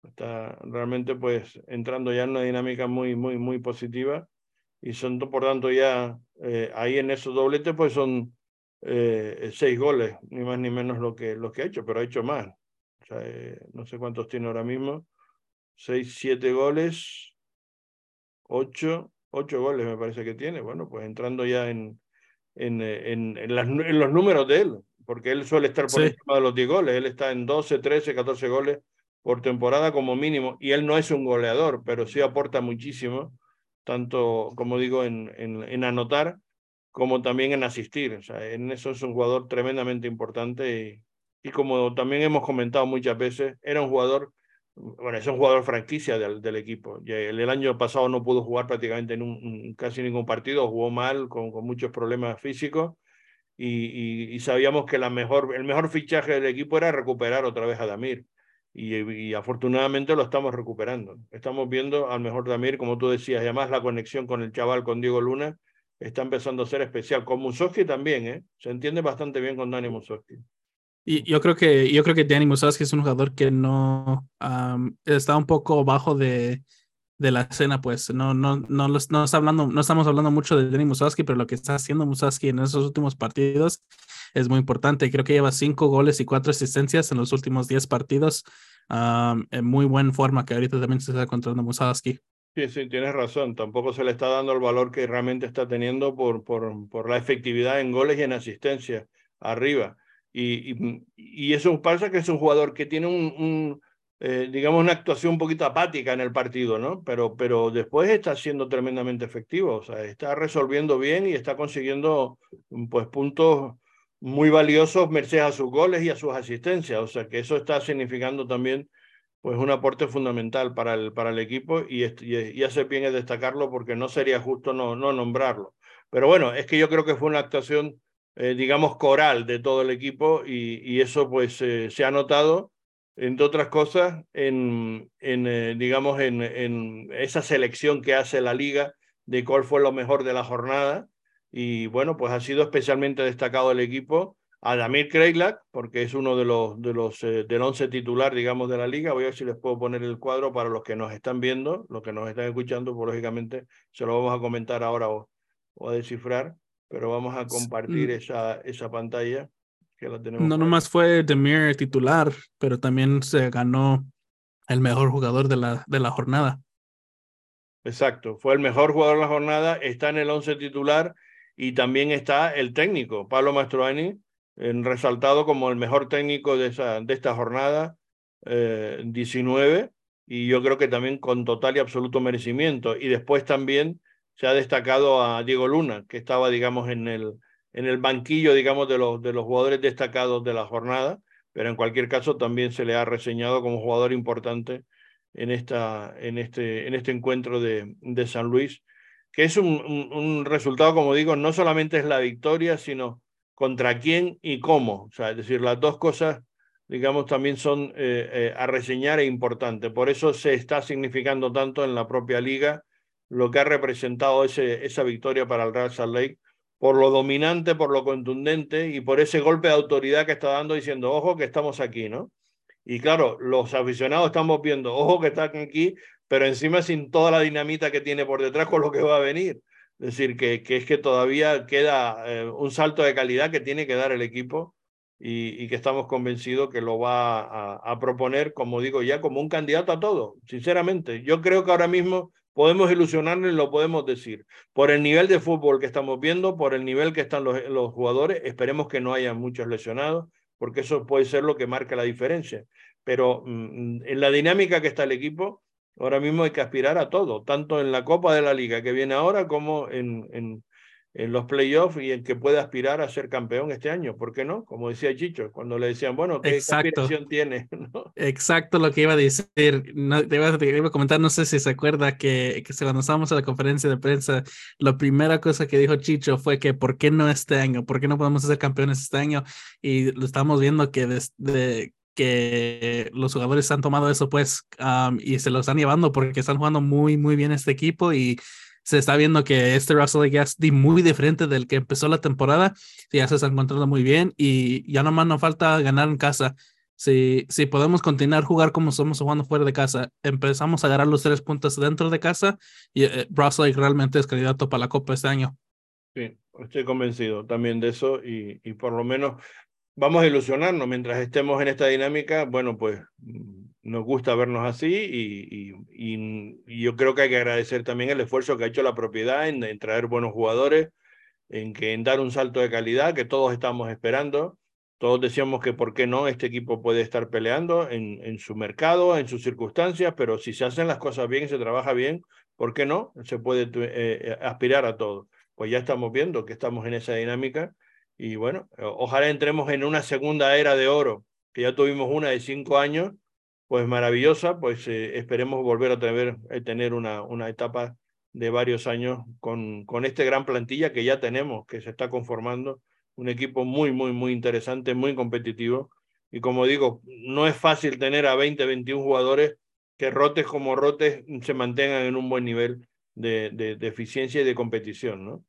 Está realmente pues entrando ya en una dinámica muy, muy, muy positiva. Y son, por tanto, ya eh, ahí en esos dobletes pues son eh, seis goles, ni más ni menos lo que, lo que ha hecho, pero ha hecho más. O sea, eh, no sé cuántos tiene ahora mismo. Seis, siete goles. Ocho, ocho goles me parece que tiene. Bueno, pues entrando ya en, en, en, en, las, en los números de él, porque él suele estar por sí. encima de los 10 goles. Él está en 12, 13, 14 goles por temporada como mínimo. Y él no es un goleador, pero sí aporta muchísimo, tanto, como digo, en, en, anotar como también en asistir. O sea, en eso es un jugador tremendamente importante y, y como también hemos comentado muchas veces, era un jugador, bueno, es un jugador franquicia del, del equipo. El, el, año pasado no pudo jugar prácticamente en un, casi ningún partido, jugó mal, con, con muchos problemas físicos, y, y, y, sabíamos que la mejor, el mejor fichaje del equipo era recuperar otra vez a Damir. Y, y, afortunadamente lo estamos recuperando. Estamos viendo al mejor Damir, como tú decías, y además la conexión con el chaval, con Diego Luna, está empezando a ser especial. Con Musowski también, ¿eh? Se entiende bastante bien con Dani Musowski. Y yo creo que yo creo que Danny Musowski es un jugador que no um, está un poco bajo de, de la escena, pues no no no no está hablando no estamos hablando mucho de Danny Musowski, pero lo que está haciendo Musowski en esos últimos partidos es muy importante. Creo que lleva cinco goles y cuatro asistencias en los últimos diez partidos. Um, en muy buena forma que ahorita también se está encontrando Musowski. Sí, sí, tienes razón. Tampoco se le está dando el valor que realmente está teniendo por, por, por la efectividad en goles y en asistencia arriba. Y, y, y, eso pasa que es un jugador que tiene un, un eh, digamos, una actuación un poquito apática en el partido, ¿no? Pero, pero después está siendo tremendamente efectivo, está resolviendo bien y está consiguiendo, pues, puntos muy valiosos merced a sus goles y a sus asistencias, o sea, que eso está significando también, pues, un aporte fundamental para el, para el equipo y, y, y hace bien es destacarlo porque no sería justo no, no nombrarlo. Pero bueno, es que yo creo que fue una actuación eh, digamos, coral de todo el equipo y, y eso pues eh, se ha notado, entre otras cosas, en, en eh, digamos, en, en, esa selección que hace la liga de cuál fue lo mejor de la jornada. Y bueno, pues ha sido especialmente destacado el equipo a Damir Kreilak, porque es uno de los, de los eh, del once titular, digamos, de la liga. Voy a ver si les puedo poner el cuadro para los que nos están viendo, los que nos están escuchando, pues lógicamente se lo vamos a comentar ahora o, o a descifrar, pero vamos a compartir esa, esa pantalla que la tenemos. No nomás fue Demir titular, pero también se ganó el mejor jugador de la, de la jornada. Exacto, fue el mejor jugador de la jornada, está en el once titular y también está el técnico, Pablo Mastroani, resaltado como el mejor técnico de, esa, de esta jornada eh, 19 y yo creo que también con total y absoluto merecimiento. Y después también se ha destacado a Diego Luna, que estaba, digamos, en el, en el banquillo, digamos, de los, de los jugadores destacados de la jornada, pero en cualquier caso también se le ha reseñado como jugador importante en, esta, en, este, en este encuentro de, de San Luis, que es un, un, resultado, como digo, no solamente es la victoria, sino contra quién y cómo. O sea, es decir, las dos cosas, digamos, también son eh, eh, a reseñar e importantes. Por eso se está significando tanto en la propia liga lo que ha representado ese, esa victoria para el Real Salt Lake, por lo dominante, por lo contundente y por ese golpe de autoridad que está dando diciendo, ojo que estamos aquí, ¿no? Y claro, los aficionados estamos viendo, ojo que están aquí, pero encima sin toda la dinamita que tiene por detrás con lo que va a venir. Es decir, que, que es que todavía queda eh, un salto de calidad que tiene que dar el equipo y, que estamos convencidos que lo va a, proponer, como digo ya, como un candidato a todo, sinceramente. Yo creo que ahora mismo podemos ilusionarnos y lo podemos decir. Por el nivel de fútbol que estamos viendo, por el nivel que están los, los jugadores, esperemos que no haya muchos lesionados, porque eso puede ser lo que marca la diferencia. Pero mm, en la dinámica que está el equipo, Ahora mismo hay que aspirar a todo, tanto en la Copa de la Liga que viene ahora como en, en, en los playoffs y en que puede aspirar a ser campeón este año. ¿Por qué no? Como decía Chicho, cuando le decían, bueno, ¿qué, aspiración tiene? ¿No? Exacto lo que iba a decir. No, te, iba, te, iba, a comentar, no sé si se acuerda que, que cuando estábamos en la conferencia de prensa, la primera cosa que dijo Chicho fue que ¿por qué no este año? ¿Por qué no podemos ser campeones este año? Y lo estamos viendo que desde que los jugadores han tomado eso pues um, y se lo están llevando porque están jugando muy muy bien este equipo y se está viendo que este Russell ya es muy diferente del que empezó la temporada ya se está encontrando muy bien y ya nomás nos falta ganar en casa si, si podemos continuar jugar como somos jugando fuera de casa empezamos a agarrar los tres puntos dentro de casa y eh, Russell realmente es candidato para la Copa este año estoy convencido también de eso y, y por lo menos vamos a ilusionarnos mientras estemos en esta dinámica. Bueno, pues nos gusta vernos así y, y, y, yo creo que hay que agradecer también el esfuerzo que ha hecho la propiedad en, en, traer buenos jugadores, en, que, en dar un salto de calidad que todos estamos esperando. Todos decíamos que por qué no, este equipo puede estar peleando en, en su mercado, en sus circunstancias, pero si se hacen las cosas bien y se trabaja bien, ¿por qué no? Se puede eh, eh aspirar a todo. Pues ya estamos viendo que estamos en esa dinámica y bueno, ojalá entremos en una segunda era de oro, que ya tuvimos una de cinco años, pues maravillosa, pues eh, esperemos volver a tener, una, una etapa de varios años con, con este gran plantilla que ya tenemos, que se está conformando, un equipo muy, muy, muy interesante, muy competitivo. Y como digo, no es fácil tener a 20, 21 jugadores que rotes como rotes se mantengan en un buen nivel de, de, de eficiencia y de competición, ¿no?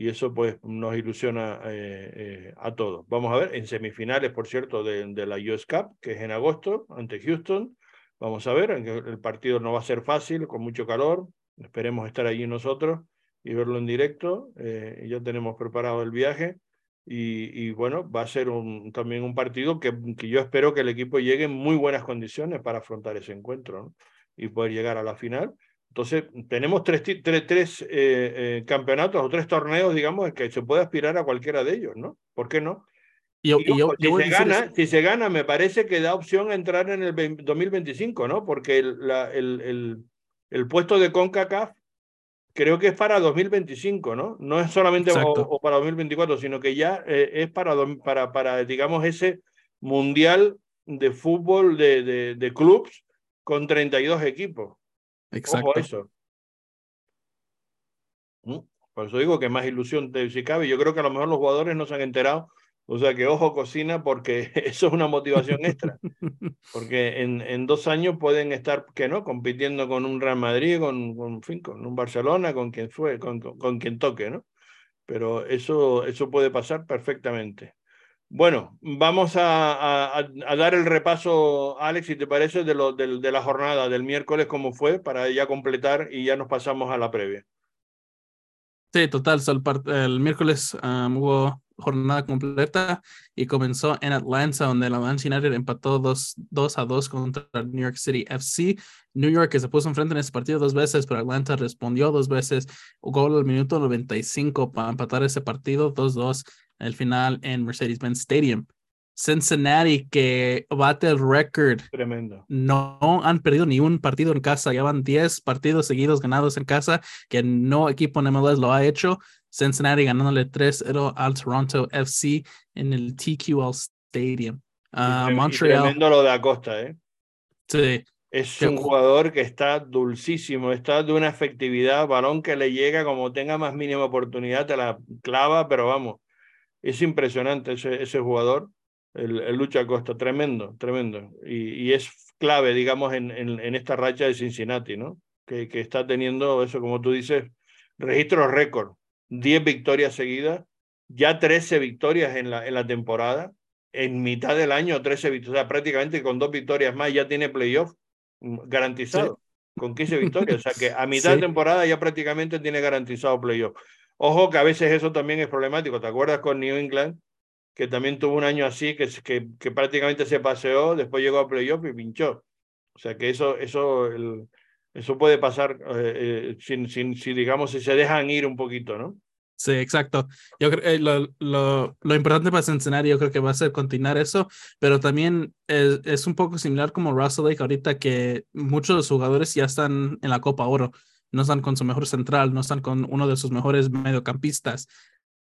Y eso pues nos ilusiona eh, eh, a todos. Vamos a ver, en semifinales, por cierto, de, de, la US Cup, que es en agosto, ante Houston. Vamos a ver, el partido no va a ser fácil, con mucho calor. Esperemos estar allí nosotros y verlo en directo. Eh, ya tenemos preparado el viaje. Y, bueno, va a ser también un partido que, que, yo espero que el equipo llegue en muy buenas condiciones para afrontar ese encuentro y poder llegar a la final entonces, tenemos tres, tres, tres eh, eh, campeonatos o tres torneos, digamos, que se puede aspirar a cualquiera de ellos, ¿no? ¿Por qué no? Y, si, se gana, si se gana, me parece que da opción a entrar en el 2025, ¿no? Porque el, la, el, el, el puesto de CONCACAF creo que es para 2025, ¿no? No es solamente o, o, para 2024, sino que ya eh, es para, para, para, digamos, ese mundial de fútbol de, de, de clubs con 32 equipos. Exacto. Ojo eso. ¿Mm? Por eso digo que más ilusión de si cabe. Yo creo que a lo mejor los jugadores no se han enterado. O sea que ojo cocina porque eso es una motivación extra. Porque en, en dos años pueden estar, que no, compitiendo con un Real Madrid, con, con, fin, con un Barcelona, con quien fue, con, con, con quien toque, ¿no? Pero eso, eso puede pasar perfectamente. Bueno, vamos a, a, dar el repaso, Alex, si te parece, de, lo, de, de la jornada del miércoles, cómo fue, para ya completar y ya nos pasamos a la previa. Sí, total. el, miércoles hubo jornada completa y comenzó en Atlanta, donde el Atlanta United empató 2, a 2 contra New York City FC. New York que se puso enfrente en ese partido dos veces, pero Atlanta respondió dos veces. Gol al minuto 95 para empatar ese partido 2-2 el final en Mercedes-Benz Stadium. Cincinnati que bate el récord. Tremendo. No han perdido ni un partido en casa. Llevan 10 partidos seguidos ganados en casa, que no equipo en MLS lo ha hecho. Cincinnati ganándole 3-0 al Toronto FC en el TQL Stadium. Uh, Montreal. tremendo lo de Acosta, ¿eh? Sí. Es un jugador que está dulcísimo, está de una efectividad, balón que le llega como tenga más mínima oportunidad, te la clava, pero vamos, es impresionante ese, ese jugador, el, el Lucha Costa, tremendo, tremendo. Y, y es clave, digamos, en, en, en, esta racha de Cincinnati, ¿no? Que, que está teniendo eso, como tú dices, registros récord, 10 victorias seguidas, ya 13 victorias en la, en la temporada, en mitad del año 13 victorias, o sea, prácticamente con dos victorias más ya tiene playoff mm, garantizado. Sí. Con 15 victorias, o sea que a mitad sí. de temporada ya prácticamente tiene garantizado playoff. Ojo que a veces eso también es problemático. ¿Te acuerdas con New England? Que también tuvo un año así, que, que, prácticamente se paseó, después llegó a playoff y pinchó. O sea que eso, eso, eso puede pasar eh, eh, sin, sin, si, digamos, si se dejan ir un poquito, ¿no? Sí, exacto. Yo eh, lo, lo, lo, importante para Cincinnati, yo creo que va a ser continuar eso, pero también es, es un poco similar como Russell Lake ahorita, que muchos de los jugadores ya están en la Copa Oro no están con su mejor central, no están con uno de sus mejores mediocampistas.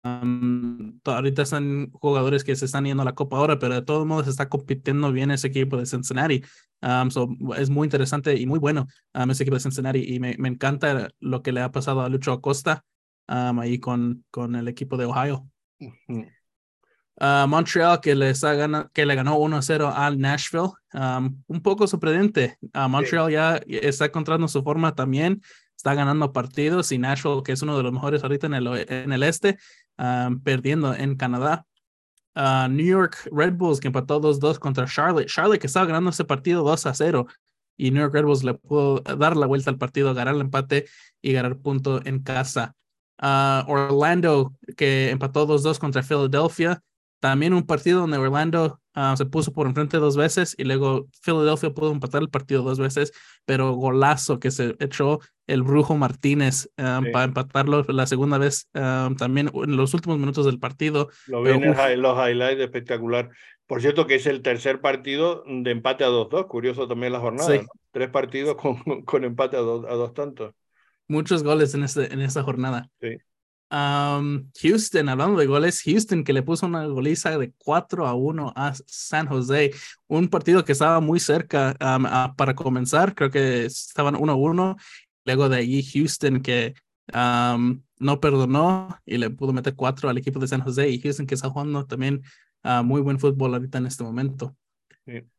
Um, ahorita están jugadores que se están yendo a la Copa ahora, pero de todos modos está compitiendo bien ese equipo de Cincinnati. Um, so es muy interesante y muy bueno um, ese equipo de Cincinnati y me, encanta lo que le ha pasado a Lucho Acosta ahí con, con el equipo de Ohio. Uh, Montreal que, les ha ganado, que le ganó 1-0 al Nashville. Um, un poco sorprendente. Uh, Montreal sí. ya está encontrando su forma también. Está ganando partidos y Nashville, que es uno de los mejores ahorita en el, en el este, um, perdiendo en Canadá. Uh, New York Red Bulls que empató 2-2 contra Charlotte. Charlotte que estaba ganando ese partido 2-0 y New York Red Bulls le pudo dar la vuelta al partido, ganar el empate y ganar punto en casa. Orlando que empató 2-2 contra Philadelphia. También un partido donde Orlando uh, se puso por enfrente dos veces y luego Philadelphia pudo empatar el partido dos veces, pero golazo que se echó el Brujo Martínez um, sí. para empatarlo la segunda vez um, también en los últimos minutos del partido. Lo vi en los highlights espectacular. Por cierto que es el tercer partido de empate a 2-2, curioso también la jornada. Sí. ¿no? Tres partidos con, con empate a dos, a dos tantos. Muchos goles en, este, en esta jornada. Sí. Um, Houston, hablando de goles, Houston que le puso una goliza de 4 a 1 a San Jose, un partido que estaba muy cerca para comenzar, creo que estaban 1 a 1, luego de allí Houston que um, no perdonó y le pudo meter 4 al equipo de San Jose y Houston que está jugando también uh, muy buen fútbol ahorita en este momento.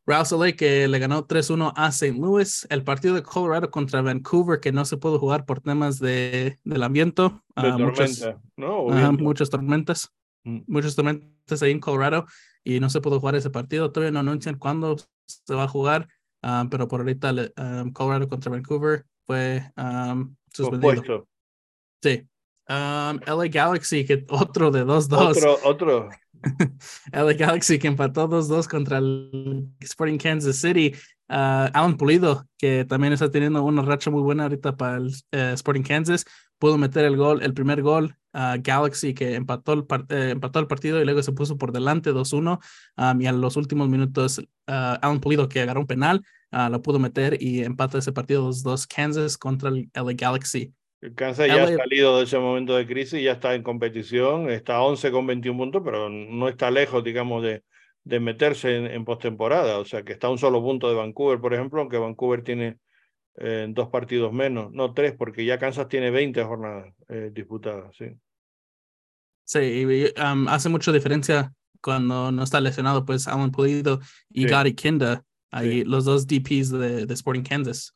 Rouse Lake que le ganó 3-1 a St. Louis. El partido de Colorado contra Vancouver que no se pudo jugar por temas de, del ambiente. De uh, muchas, ¿no? uh, muchas tormentas. Mm. Muchas tormentas ahí en Colorado y no se pudo jugar ese partido. Todavía no anuncian cuándo se va a jugar, uh, pero por ahorita um, Colorado contra Vancouver fue um, suspendido. Sí. Um, LA Galaxy, que otro de 2-2. Otro, otro. LA Galaxy que empató 2-2 contra el Sporting Kansas City. Uh, Alan Pulido, que también está teniendo una racha muy buena ahorita para el uh, Sporting Kansas, pudo meter el gol, el primer gol. Uh, Galaxy que empató el, eh, empató el partido y luego se puso por delante 2-1. Um, y a los últimos minutos, Alan Pulido, que agarró un penal, lo pudo meter y empató ese partido 2-2 Kansas contra el LA Galaxy. El Kansas ya LA... ha salido de ese momento de crisis, ya está en competición, está 11 con 21 puntos, pero no está lejos, digamos, de, de meterse en, en postemporada. O sea, que está a un solo punto de Vancouver, por ejemplo, aunque Vancouver tiene eh, dos partidos menos, no tres, porque ya Kansas tiene 20 jornadas eh, disputadas, sí. Sí, y, um, hace mucha diferencia cuando no está lesionado, pues Alan Pulido y sí. Gary Kinda, ahí sí. los dos DPs de, de Sporting Kansas.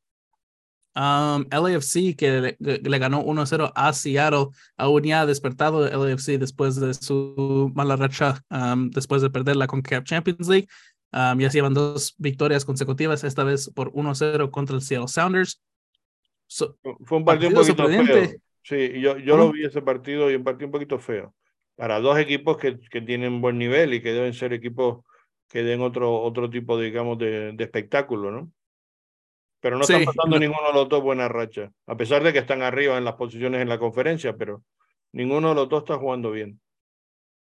Um, LAFC que le, ganó 1-0 a Seattle, aún ya despertado LAFC después de su mala racha, um, después de perder la CONCACAF Champions League. Um, ya se llevan dos victorias consecutivas, esta vez por 1-0 contra el Seattle Sounders. Fue un partido, un poquito feo. Sí, yo, yo lo vi ese partido y un partido un poquito feo. Para dos equipos que, que tienen buen nivel y que deben ser equipos que den otro, otro tipo, digamos, de, de espectáculo, ¿no? Pero no están pasando ninguno de los dos buena racha, a pesar de que están arriba en las posiciones en la conferencia, pero ninguno de los dos está jugando bien.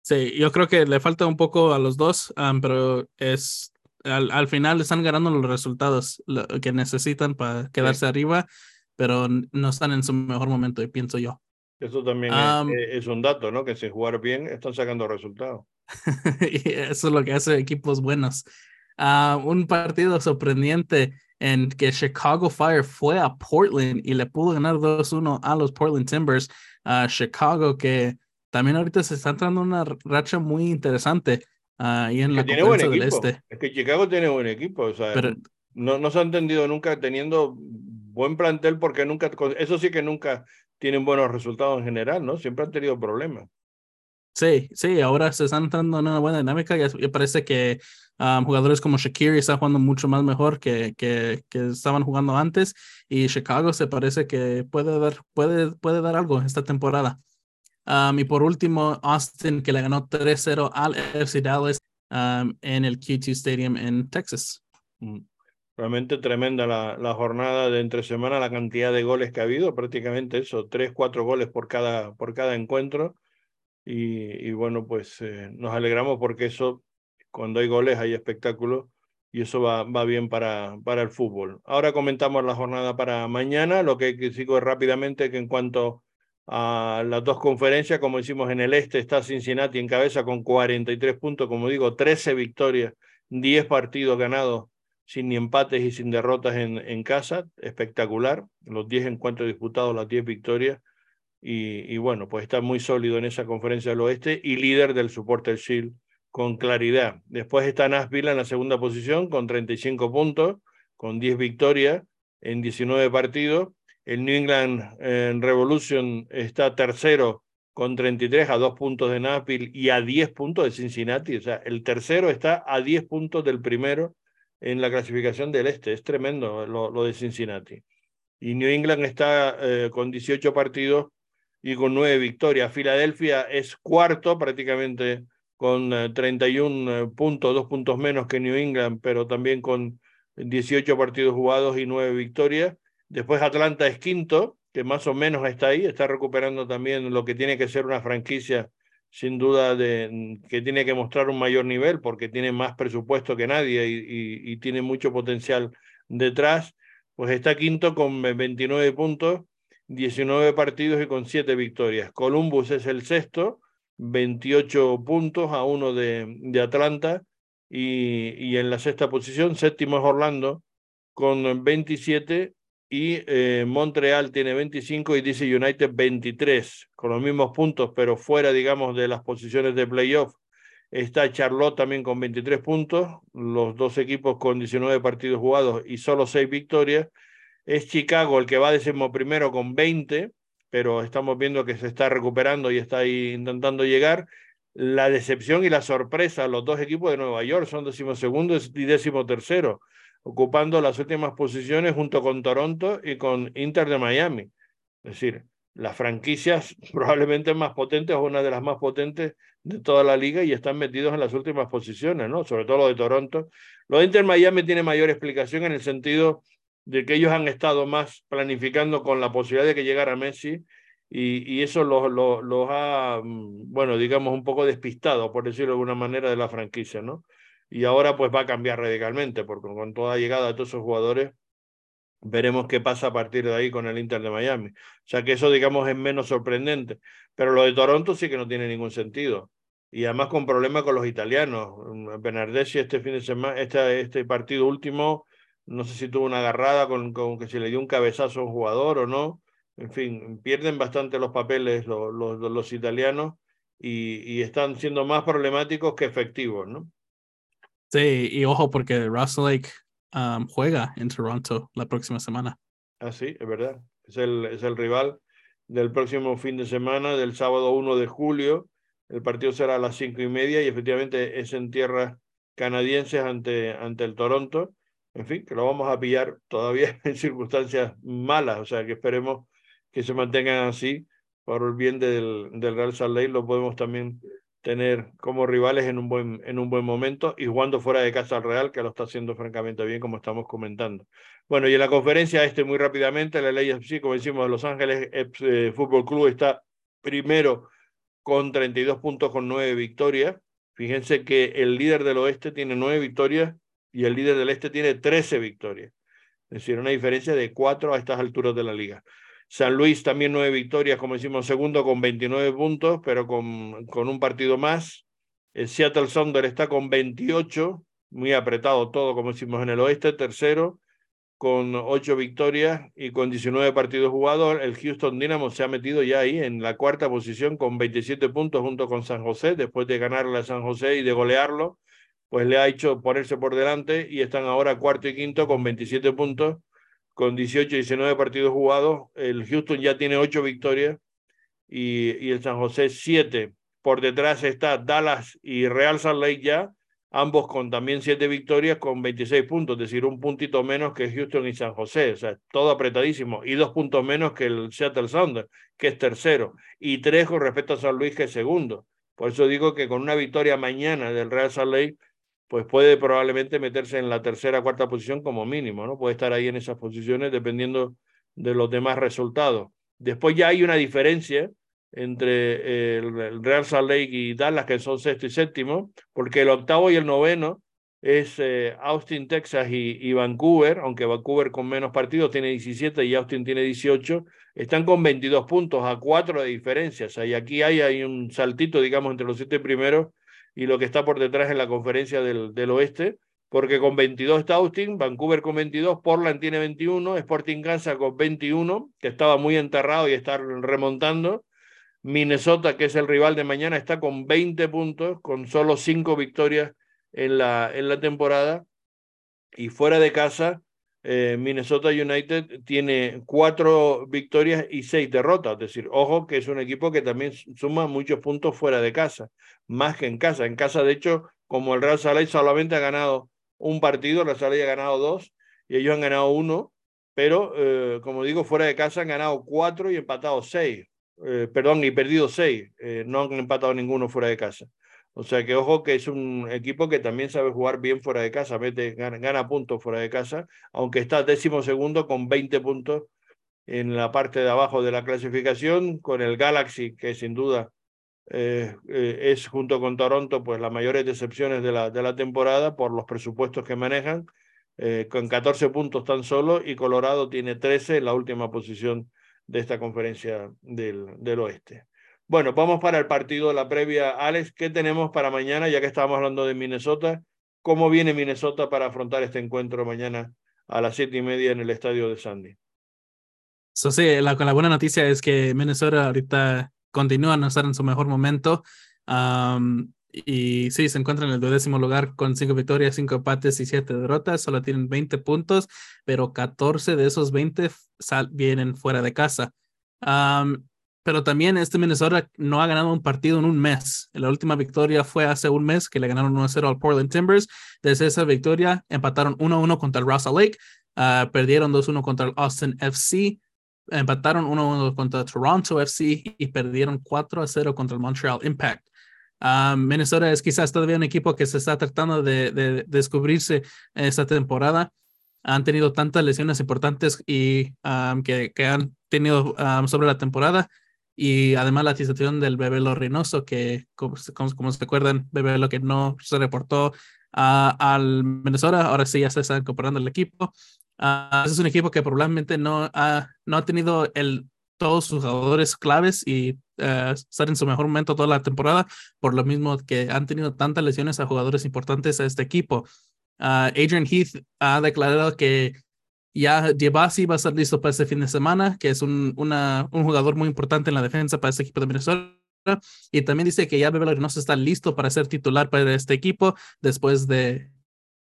Sí, yo creo que le falta un poco a los dos, pero es al, al, final están ganando los resultados que necesitan para quedarse arriba, pero no están en su mejor momento, y pienso yo. Eso también es, es, un dato, ¿no? Que si jugar bien están sacando resultados. y eso es lo que hace equipos buenos. Uh, un partido sorprendente en que Chicago Fire fue a Portland y le pudo ganar 2-1 a los Portland Timbers. a Chicago que también ahorita se está entrando una racha muy interesante uh, ahí en la tiene buen del Este. Es que Chicago tiene buen equipo, o sea, no, no se ha entendido nunca teniendo buen plantel porque nunca, eso sí que nunca tienen buenos resultados en general, ¿no? Siempre han tenido problemas. Sí, sí, ahora se están entrando en una buena dinámica y parece que jugadores como Shakiri están jugando mucho más mejor que, que, estaban jugando antes y Chicago se parece que puede dar, puede, puede dar algo esta temporada. Um, y por último, Austin que le ganó 3-0 al FC Dallas um, en el Q2 Stadium en Texas. Mm. Realmente tremenda la, la, jornada de entre semana, la cantidad de goles que ha habido, prácticamente eso, 3, 4 goles por cada, por cada encuentro y, bueno, pues eh, nos alegramos porque eso, cuando hay goles hay espectáculo y eso va, va bien para, para el fútbol. Ahora comentamos la jornada para mañana, lo que sigo rápidamente que en cuanto a las dos conferencias, como hicimos en el este, está Cincinnati en cabeza con 43 puntos, como digo, 13 victorias, 10 partidos ganados sin ni empates y sin derrotas en, casa, espectacular, los 10 encuentros disputados, las 10 victorias, y, bueno, pues está muy sólido en esa conferencia del oeste y líder del Supporter Shield con claridad. Después está Nashville en la segunda posición con 35 puntos, con 10 victorias en 19 partidos. El New England eh, Revolution está tercero con 33 a 2 puntos de Nashville y a 10 puntos de Cincinnati. O sea, el tercero está a 10 puntos del primero en la clasificación del este. Es tremendo lo, de Cincinnati. Y New England está eh, con 18 partidos y con nueve victorias. Filadelfia es cuarto prácticamente con 31 eh, eh, puntos, dos puntos menos que New England, pero también con 18 partidos jugados y nueve victorias. Después Atlanta es quinto, que más o menos está ahí, está recuperando también lo que tiene que ser una franquicia sin duda de que tiene que mostrar un mayor nivel porque tiene más presupuesto que nadie y, y tiene mucho potencial detrás. Pues está quinto con 29 puntos 19 partidos y con 7 victorias. Columbus es el sexto, 28 puntos a uno de, de Atlanta. Y, y, en la sexta posición, séptimo es Orlando con 27 y eh, Montreal tiene 25 y DC United 23, con los mismos puntos, pero fuera, digamos, de las posiciones de playoff. Está Charlotte también con 23 puntos, los dos equipos con 19 partidos jugados y solo 6 victorias. Es Chicago el que va decimos primero con 20, pero estamos viendo que se está recuperando y está intentando llegar. La decepción y la sorpresa, los dos equipos de Nueva York son decimosegundo y decimotercero, ocupando las últimas posiciones junto con Toronto y con Inter de Miami. Es decir, las franquicias probablemente más potentes o una de las más potentes de toda la liga y están metidos en las últimas posiciones, ¿no? Sobre todo lo de Toronto. Lo de Inter Miami tiene mayor explicación en el sentido de que ellos han estado más planificando con la posibilidad de que llegara Messi y, y eso los, los, ha, mm, bueno, digamos, un poco despistado, por decirlo de alguna manera, de la franquicia, ¿no? Y ahora pues va a cambiar radicalmente, porque con toda llegada de todos esos jugadores, veremos qué pasa a partir de ahí con el Inter de Miami. O sea que eso, digamos, es menos sorprendente. Pero lo de Toronto sí que no tiene ningún sentido. Y además con problemas con los italianos. Bernardeschi este fin de semana, este, este partido último no sé si tuvo una agarrada con, con que se le dio un cabezazo a un jugador o no. En fin, pierden bastante los papeles los, los, los italianos y, y, están siendo más problemáticos que efectivos, ¿no? Sí, y ojo porque Russell Lake um, juega en Toronto la próxima semana. Ah, sí, es verdad. Es el, es el rival del próximo fin de semana, del sábado 1 de julio. El partido será a las cinco y media y efectivamente es en tierras canadienses ante, ante el Toronto. En fin, que lo vamos a pillar todavía en circunstancias malas, o sea que esperemos que se mantengan así por el bien del, del Real Salt. Lo podemos también tener como rivales en un buen, en un buen momento y jugando fuera de casa al Real, que lo está haciendo francamente bien, como estamos comentando. Bueno, y en la conferencia, este muy rápidamente, la ley sí, como decimos, Los Ángeles eh, Fútbol Club está primero con 32 puntos con 9 victorias. Fíjense que el líder del oeste tiene 9 victorias y el líder del este tiene 13 victorias. Es decir, una diferencia de 4 a estas alturas de la liga. San Luis también nueve victorias, como decimos, segundo con 29 puntos, pero con, con un partido más. El Seattle Sounder está con 28, muy apretado todo, como decimos en el oeste, tercero, con ocho victorias y con 19 partidos jugados. El Houston Dynamo se ha metido ya ahí en la cuarta posición con 27 puntos junto con San José, después de ganarle a San José y de golearlo, pues le ha hecho ponerse por delante y están ahora cuarto y quinto con 27 puntos con 18 y 19 partidos jugados. El Houston ya tiene 8 victorias y, y el San José 7. Por detrás está Dallas y Real Salt Lake ya, ambos con también 7 victorias con 26 puntos, es decir, un puntito menos que Houston y San José, o sea, todo apretadísimo, y dos puntos menos que el Seattle Sounders, que es tercero, y tres con respecto a San Luis, que es segundo. Por eso digo que con una victoria mañana del Real Salt Lake, pues puede probablemente meterse en la tercera cuarta posición como mínimo, ¿no? Puede estar ahí en esas posiciones dependiendo de los demás resultados. Después ya hay una diferencia entre el Real Salt Lake y Dallas, que son sexto y séptimo, porque el octavo y el noveno es eh, Austin, Texas y, Vancouver, aunque Vancouver con menos partidos tiene 17 y Austin tiene 18, están con 22 puntos a 4 de diferencia. O sea, y aquí hay, hay un saltito, digamos, entre los siete primeros y lo que está por detrás en la conferencia del, del oeste, porque con 22 está Austin, Vancouver con 22, Portland tiene 21, Sporting Kansas con 21, que estaba muy enterrado y está remontando. Minnesota, que es el rival de mañana, está con 20 puntos, con solo 5 victorias en la, en la temporada. Y fuera de casa, eh, Minnesota United tiene cuatro victorias y seis derrotas. Es decir, ojo que es un equipo que también suma muchos puntos fuera de casa, más que en casa. En casa, de hecho, como el Real Salai solamente ha ganado un partido, el Real Salai ha ganado dos y ellos han ganado uno, pero eh, como digo, fuera de casa han ganado cuatro y empatado seis. Eh, perdón, y perdido seis. no han empatado ninguno fuera de casa. O sea que ojo que es un equipo que también sabe jugar bien fuera de casa, mete, gana, puntos fuera de casa, aunque está décimo segundo con 20 puntos en la parte de abajo de la clasificación, con el Galaxy, que sin duda eh, eh, es junto con Toronto, pues las mayores decepciones de la, de la temporada por los presupuestos que manejan, eh, con 14 puntos tan solo, y Colorado tiene 13 en la última posición de esta conferencia del, del oeste. Bueno, vamos para el partido la previa. Alex, ¿qué tenemos para mañana? Ya que estábamos hablando de Minnesota, ¿cómo viene Minnesota para afrontar este encuentro mañana a las siete y media en el estadio de Sandy? So, sí, la, la buena noticia es que Minnesota ahorita continúa a estar en su mejor momento. y sí, se encuentra en el duodécimo lugar con cinco victorias, cinco empates y siete derrotas. Solo tienen 20 puntos, pero 14 de esos 20 vienen fuera de casa pero también este Minnesota no ha ganado un partido en un mes. La última victoria fue hace un mes que le ganaron 1-0 al Portland Timbers. Desde esa victoria empataron 1-1 contra el Russell Lake, ah, perdieron 2-1 contra el Austin FC, empataron 1-1 contra Toronto FC y perdieron 4-0 contra el Montreal Impact. Ah, Minnesota es quizás todavía un equipo que se está tratando de, descubrirse esta temporada han tenido tantas lesiones importantes y ah, que, que, han tenido sobre la temporada y además la situación del bebé lo Reynoso, que como, como, se acuerdan, bebé lo que no se reportó al Minnesota, ahora sí ya se está incorporando al equipo. Uh, es un equipo que probablemente no ha, no ha tenido el, todos sus jugadores claves y uh, estar en su mejor momento toda la temporada, por lo mismo que han tenido tantas lesiones a jugadores importantes a este equipo. Uh, Adrian Heath ha declarado que ya Diabasi va a estar listo para este fin de semana, que es un, un jugador muy importante en la defensa para este equipo de Minnesota. Y también dice que ya Bebe Reynoso está listo para ser titular para este equipo después de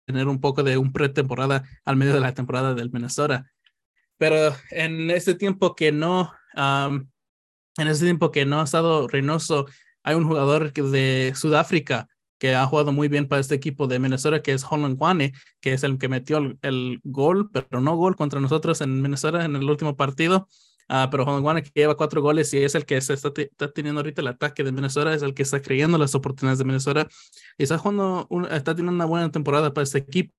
tener un poco de un pretemporada al medio de la temporada del Minnesota. pero en este tiempo que no, en este tiempo que no ha estado Reynoso, hay un jugador de Sudáfrica que ha jugado muy bien para este equipo de Minnesota, que es Holland Guane, que es el que metió el, gol, pero no gol contra nosotros en Minnesota en el último partido. Uh, pero Holland Guane que lleva cuatro goles y es el que está, está, teniendo ahorita el ataque de Minnesota, es el que está creyendo las oportunidades de Minnesota y está jugando, está teniendo una buena temporada para este equipo.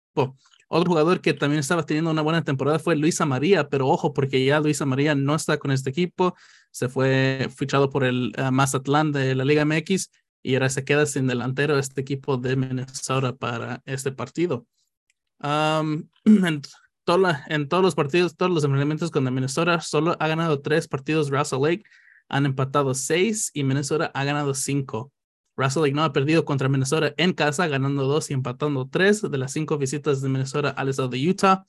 Otro jugador que también estaba teniendo una buena temporada fue Luisa María, pero ojo, porque ya Luisa María no está con este equipo, se fue fichado por el uh, Mazatlán de la Liga MX y ahora se queda sin delantero este equipo de Minnesota para este partido. en, en, todos los partidos, todos los enfrentamientos con Minnesota, solo ha ganado tres partidos Russell Lake, han empatado seis y Minnesota ha ganado cinco. Russell Lake no ha perdido contra Minnesota en casa, ganando dos y empatando tres de las cinco visitas de Minnesota al estado de Utah.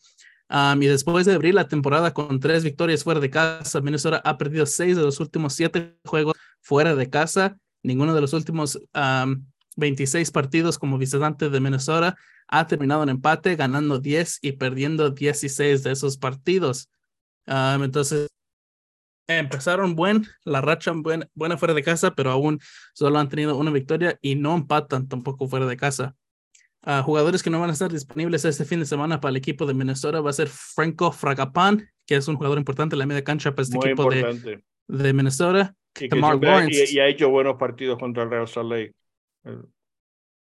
y después de abrir la temporada con tres victorias fuera de casa, Minnesota ha perdido seis de los últimos siete juegos fuera de casa Ninguno de los últimos 26 partidos como visitante de Minnesota ha terminado en empate, ganando 10 y perdiendo 16 de esos partidos. entonces, empezaron buen, la racha buena, buena fuera de casa, pero aún solo han tenido una victoria y no empatan tampoco fuera de casa. Uh, jugadores que no van a estar disponibles este fin de semana para el equipo de Minnesota va a ser Franco Fragapan, que es un jugador importante en la media cancha para este equipo de, de Minnesota. Y, y, ha hecho buenos partidos contra el Real Salt Lake.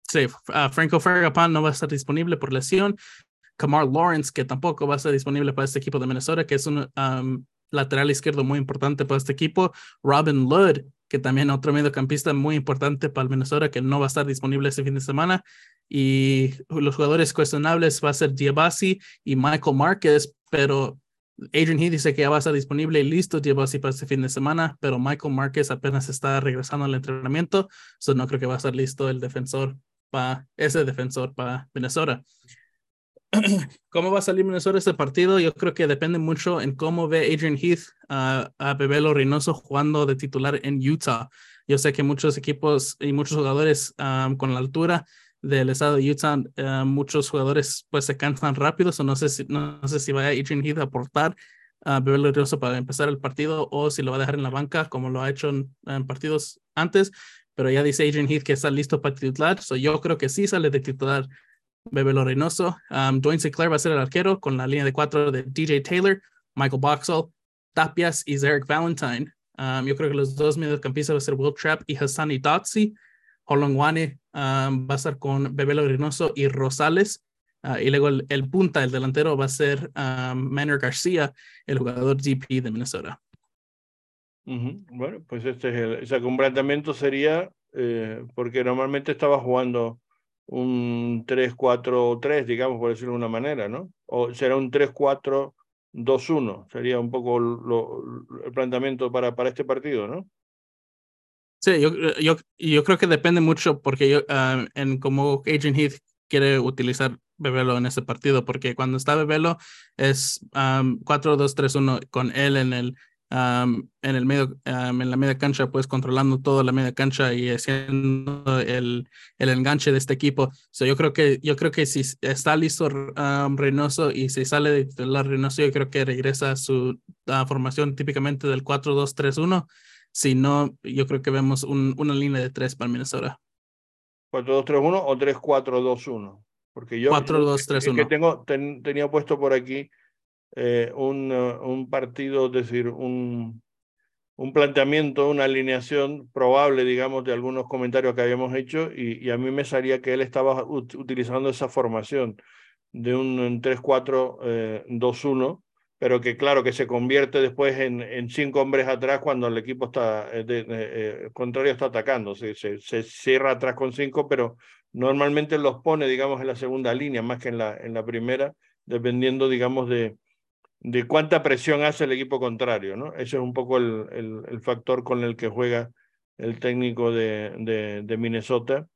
Sí, uh, Franco Fergapan no va a estar disponible por lesión. Kamar Lawrence, que tampoco va a estar disponible para este equipo de Minnesota, que es un um, lateral izquierdo muy importante para este equipo. Robin Ludd, que también otro mediocampista muy importante para el Minnesota, que no va a estar disponible este fin de semana. Y los jugadores cuestionables va a ser Diabasi y Michael Marquez, pero Adrian Heath dice que ya va a estar disponible y listo, lleva así para este fin de semana, pero Michael Márquez apenas está regresando al entrenamiento, so no creo que va a estar listo el defensor para ese defensor para Minnesota. ¿Cómo va a salir Minnesota este partido? Yo creo que depende mucho en cómo ve Adrian Heath a Bebelo Reynoso jugando de titular en Utah. Yo sé que muchos equipos y muchos jugadores con la altura del estado de Utah, eh, muchos jugadores pues se cansan rápido, o no sé si, no, sé si va a Adrian Heath a aportar a Beverly Reynoso para empezar el partido o si lo va a dejar en la banca como lo ha hecho en, partidos antes, pero ya dice Adrian Heath que está listo para titular, so yo creo que sí sale de titular Bebelo Reynoso. Um, Dwayne Sinclair va a ser el arquero con la línea de cuatro de DJ Taylor, Michael Boxall, Tapias y Zarek Valentine. Um, yo creo que los dos mediocampistas va a ser Will Trapp y Hassani Dotzi. Holonguane um, va a estar con Bebelo Reynoso y Rosales. Uh, y luego el, punta, el delantero, va a ser um, Manor García, el jugador GP de Minnesota. Bueno, pues este es el, ese completamiento sería eh, porque normalmente estaba jugando un 3-4-3, digamos, por decirlo de una manera, ¿no? O será un 3-4-2-1, sería un poco el planteamiento para, para este partido, ¿no? Sí, yo, yo, yo creo que depende mucho porque yo, ah, en cómo Agent Heath quiere utilizar Bebelo en ese partido, porque cuando está Bebelo es 4-2-3-1 con él en el, en el medio, en la media cancha, pues controlando toda la media cancha y haciendo el, el enganche de este equipo. So, yo creo que yo creo que si está listo Reynoso y si sale de la Reynoso, yo creo que regresa a su formación típicamente del 4-2-3-1 si no, yo creo que vemos un, una línea de tres para Minnesota. 4-2-3-1 o 3-4-2-1. Porque yo 4-2-3-1. que tengo, tenía puesto por aquí eh, un, uh, un, partido, es decir, un, un planteamiento, una alineación probable, digamos, de algunos comentarios que habíamos hecho y, y a mí me salía que él estaba utilizando esa formación de un 3-4-2-1 pero que claro que se convierte después en, en cinco hombres atrás cuando el equipo está eh, eh, contrario está atacando, se, se, se, cierra atrás con cinco, pero normalmente los pone, digamos, en la segunda línea más que en la, en la primera, dependiendo, digamos, de, de cuánta presión hace el equipo contrario, ¿no? Ese es un poco el, el, el factor con el que juega el técnico de, de, de Minnesota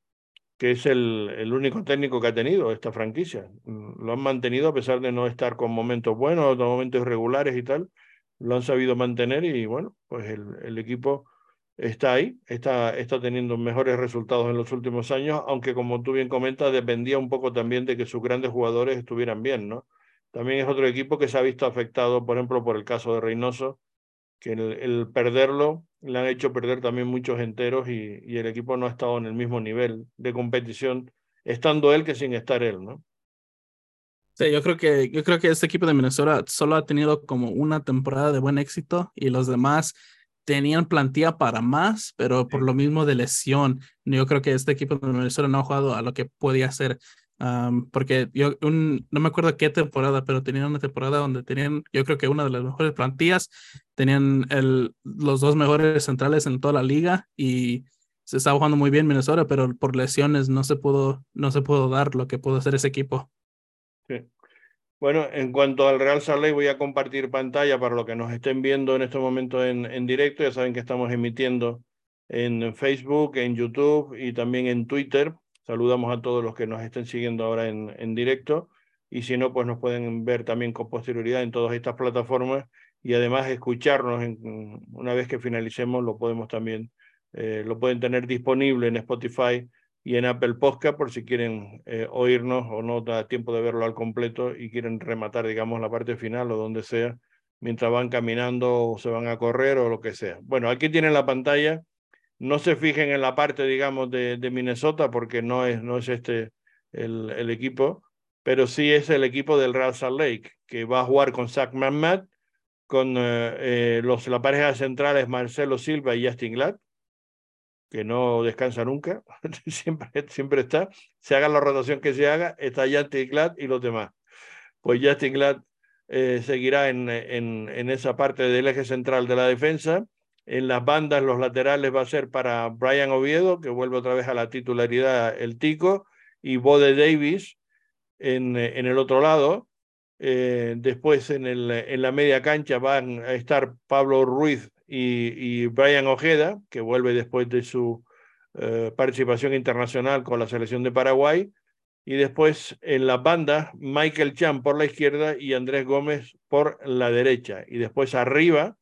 que es el, el, único técnico que ha tenido esta franquicia. Lo han mantenido a pesar de no estar con momentos buenos, momentos irregulares y tal. Lo han sabido mantener y bueno, pues el, el equipo está ahí, está, está teniendo mejores resultados en los últimos años, aunque como tú bien comentas, dependía un poco también de que sus grandes jugadores estuvieran bien, ¿no? también es otro equipo que se ha visto afectado, por ejemplo, por el caso de Reynoso, que el, perderlo le han hecho perder también muchos enteros y, y, el equipo no ha estado en el mismo nivel de competición, estando él que sin estar él, ¿no? Sí, yo creo que yo creo que este equipo de Minnesota solo ha tenido como una temporada de buen éxito y los demás tenían plantilla para más, pero por lo mismo de lesión, yo creo que este equipo de Minnesota no ha jugado a lo que podía ser porque yo un, no me acuerdo qué temporada, pero tenían una temporada donde tenían, yo creo que una de las mejores plantillas, tenían el, los dos mejores centrales en toda la liga y se estaba jugando muy bien Minnesota, pero por lesiones no se pudo, no se pudo dar lo que pudo hacer ese equipo. Sí. Bueno, en cuanto al Real Salt Lake, voy a compartir pantalla para los que nos estén viendo en este momento en, en directo. Ya saben que estamos emitiendo en Facebook, en YouTube y también en Twitter. Saludamos a todos los que nos estén siguiendo ahora en, en directo. Y si no, pues nos pueden ver también con posterioridad en todas estas plataformas. Y además escucharnos en, una vez que finalicemos, lo podemos también, eh, lo pueden tener disponible en Spotify y en Apple Podcast por si quieren eh, oírnos o no da tiempo de verlo al completo y quieren rematar, digamos, la parte final o donde sea, mientras van caminando o se van a correr o lo que sea. Bueno, aquí tienen la pantalla no se fijen en la parte, digamos, de, de Minnesota, porque no es, no es este el, el, equipo, pero sí es el equipo del Real Salt Lake, que va a jugar con Zach Matt, con eh, eh, los, la pareja central Marcelo Silva y Justin Glad, que no descansa nunca, siempre, siempre está. Se haga la rotación que se haga, está Justin Glad y los demás. Pues Justin Glad eh, seguirá en, en, en esa parte del eje central de la defensa en las bandas, los laterales va a ser para Brian Oviedo, que vuelve otra vez a la titularidad el Tico, y Bode Davis en, en el otro lado. Eh, después en, el, en la media cancha van a estar Pablo Ruiz y, y Brian Ojeda, que vuelve después de su eh, participación internacional con la selección de Paraguay. Y después en la banda, Michael Chan por la izquierda y Andrés Gómez por la derecha. Y después arriba,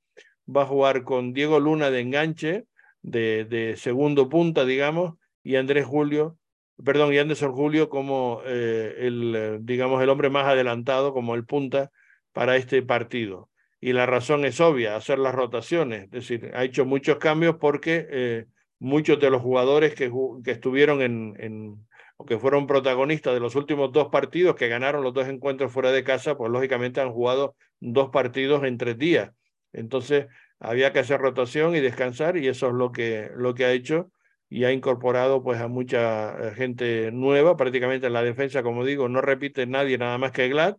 va a jugar con Diego Luna de enganche, de, de segundo punta, digamos, y Andrés Julio, perdón, y Anderson Julio como eh, el, eh, digamos, el hombre más adelantado, como el punta para este partido. Y la razón es obvia, hacer las rotaciones, es decir, ha hecho muchos cambios porque eh, muchos de los jugadores que, que estuvieron en, en, o que fueron protagonistas de los últimos dos partidos, que ganaron los dos encuentros fuera de casa, pues lógicamente han jugado dos partidos en tres días entonces había que hacer rotación y descansar y eso es lo que, lo que ha hecho y ha incorporado pues a mucha eh, gente nueva, prácticamente en la defensa, como digo, no repite nadie nada más que Glad,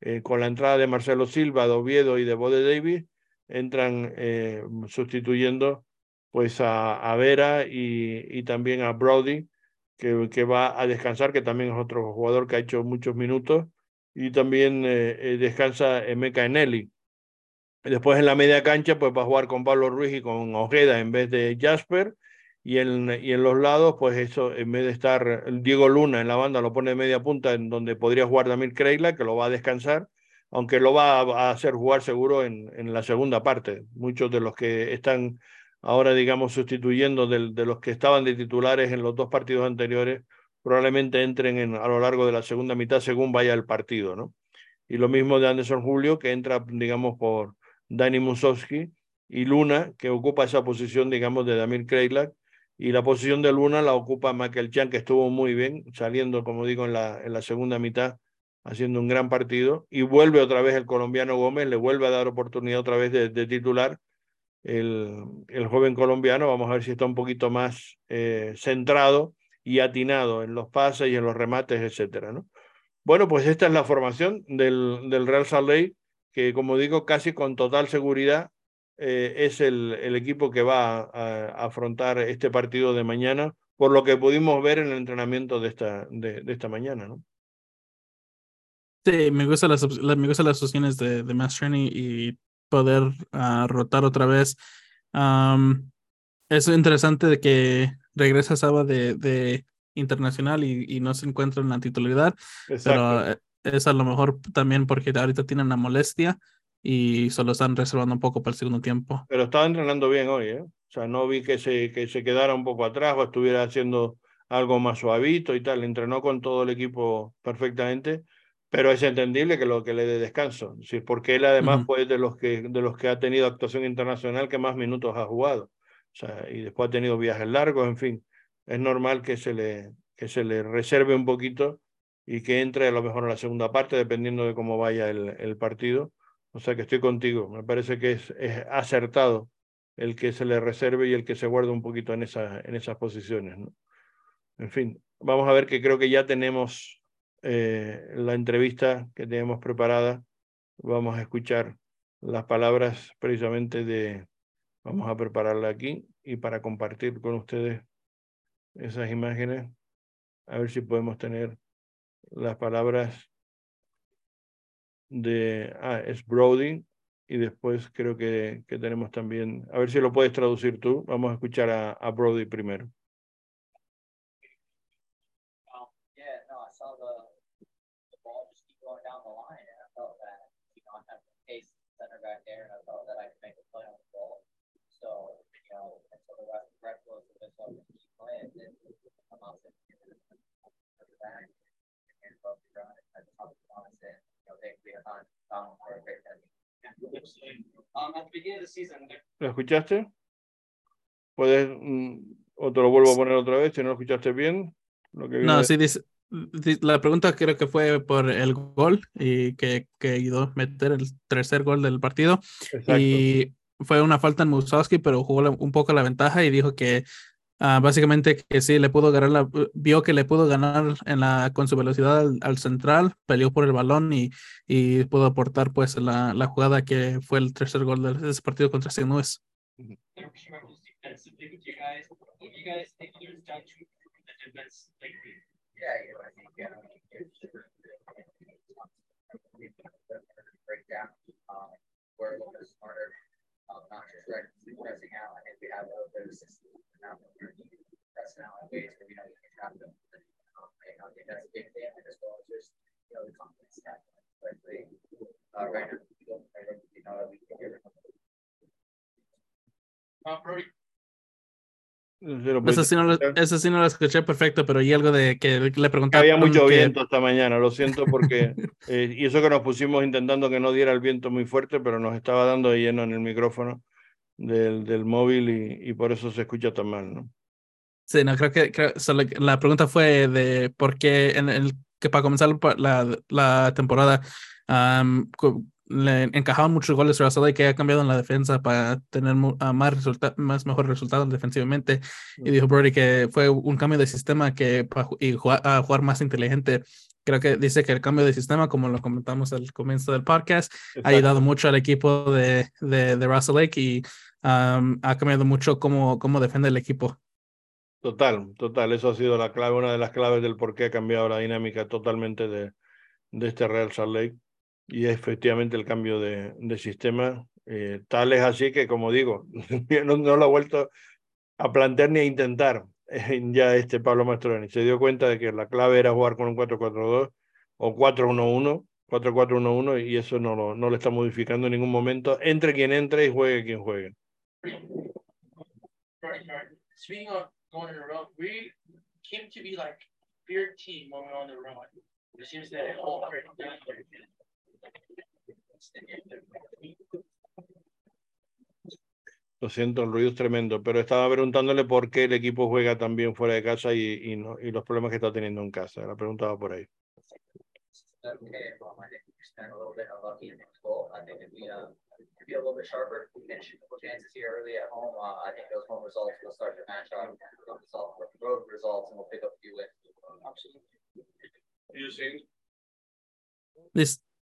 eh, con la entrada de Marcelo Silva, de Oviedo y de Bode Davis, entran eh, sustituyendo pues a, Vera y, y, también a Brody, que, que, va a descansar, que también es otro jugador que ha hecho muchos minutos, y también descansa Emeka Eneli. Después en la media cancha pues va a jugar con Pablo Ruiz y con Ojeda en vez de Jasper. Y en, y en los lados, pues eso, en vez de estar Diego Luna en la banda, lo pone de media punta, en donde podría jugar Damir Kreila, que lo va a descansar, aunque lo va a, hacer jugar seguro en, en la segunda parte. Muchos de los que están ahora, digamos, sustituyendo de, de los que estaban de titulares en los dos partidos anteriores, probablemente entren en, a lo largo de la segunda mitad según vaya el partido, ¿no? Y lo mismo de Anderson Julio, que entra, digamos, por, Dani Musowski y Luna, que ocupa esa posición, digamos, de Damir Kreilak, y la posición de Luna la ocupa Michael Chan, que estuvo muy bien, saliendo, como digo, en la, en la segunda mitad, haciendo un gran partido, y vuelve otra vez el colombiano Gómez, le vuelve a dar oportunidad otra vez de, de titular el, el, joven colombiano, vamos a ver si está un poquito más eh, centrado y atinado en los pases y en los remates, etcétera, ¿no? Bueno, pues esta es la formación del, del Real Salt Lake que como digo, casi con total seguridad eh, es el, el, equipo que va a, a, afrontar este partido de mañana, por lo que pudimos ver en el entrenamiento de esta, de, de esta mañana, ¿no? Sí, me gustan las, me gustan las opciones de, de Mastrani y poder uh, rotar otra vez. Um, es interesante de que regresa Saba de, de internacional y, y, no se encuentra en la titularidad, Exacto. pero eh, es a lo mejor también porque ahorita tienen la molestia y solo están reservando un poco para el segundo tiempo. Pero estaba entrenando bien hoy, ¿eh? O sea, no vi que se, que se quedara un poco atrás o estuviera haciendo algo más suavito y tal. Entrenó con todo el equipo perfectamente. pero es entendible que lo que le dé descanso, ¿sí? porque él además Ujú. fue de los, que, de los que ha tenido actuación internacional que más minutos ha jugado, o sea, y después ha tenido viajes largos, en fin, es normal que se le, que se le reserve un poquito y que entre a lo mejor en la segunda parte, dependiendo de cómo vaya el, el partido. O sea que estoy contigo, me parece que es, es acertado el que se le reserve y el que se guarde un poquito en, esa, en esas posiciones. ¿no? En fin, vamos a ver que creo que ya tenemos eh, la entrevista que tenemos preparada. Vamos a escuchar las palabras precisamente de, vamos a prepararla aquí y para compartir con ustedes esas imágenes, a ver si podemos tener las palabras de, ah, es Brody, y después creo que, que tenemos también, a ver si lo puedes traducir tú, vamos a escuchar a, a Brody primero. ¿Lo escuchaste? ¿Puedes, mm, o te lo vuelvo a poner otra vez si no lo escuchaste bien? Lo que No, sí, dice, di- la pregunta creo que fue por el gol y que, que ayudó a meter el tercer gol del partido. Exacto. Y fue una falta en Musowski, pero jugó un poco la ventaja y dijo que ah, básicamente que sí, le pudo ganar, la, vio que le pudo ganar en la, con su velocidad al, al central, peleó por el balón y, y pudo aportar pues la, la jugada que fue el tercer gol de ese partido contra. Louis. defensively, you guys, you guys think there's done to improve the defense lately? Yeah, you know, I think, yeah. Break down, um, we're a little bit smarter, um, not just right, pressing out, I think we have a little bit of system now. Pressing out in ways where we know we can trap them. Um, I know, I think that's a big thing, as well as just, you know, the confidence that, but they, uh, right now, we don't, I don't, you know, we can get it. Uh, Brody, ¿Se lo puedes Eso sí, no lo, eso sí no lo escuché perfecto, pero y algo de que le preguntaba. Había mucho viento esta mañana, lo siento porque, eh, y eso que nos pusimos intentando que no diera el viento muy fuerte, pero nos estaba dando de lleno en el micrófono del, del móvil y, y por eso se escucha tan mal, ¿no? Sí, no, creo que creo- solo que la pregunta fue de por qué en el que para comenzar la, la temporada co- le encajaban muchos goles a Russell y que ha cambiado en la defensa para tener más resulta- más mejores resultados defensivamente. Y dijo Brody que fue un cambio de sistema que y jugar, a jugar más inteligente. Creo que dice que el cambio de sistema, como lo comentamos al comienzo del podcast, ha ayudado mucho al equipo de, de, de Russell Lake y ha cambiado mucho cómo, cómo defiende el equipo. Total, total, eso ha sido la clave, una de las claves del por qué ha cambiado la dinámica totalmente de, de este Real Salt Lake y efectivamente el cambio de, de sistema. eh, tal es así que, como digo, no, no lo ha vuelto a plantear ni a intentar eh, ya este Pablo Mastroeni. Se dio cuenta de que la clave era jugar con un 4-4-2 o 4-1-1, 4-4-1-1 y eso no lo, no lo está modificando en ningún momento, entre quien entre y juegue quien juegue. Speaking of going on the road, we came to be like feared team when we were on the road. It seems that all. Lo siento, el ruido es tremendo, pero estaba preguntándole por qué el equipo juega tan bien fuera de casa y, y, no, y los problemas que está teniendo en casa. La pregunta va por ahí.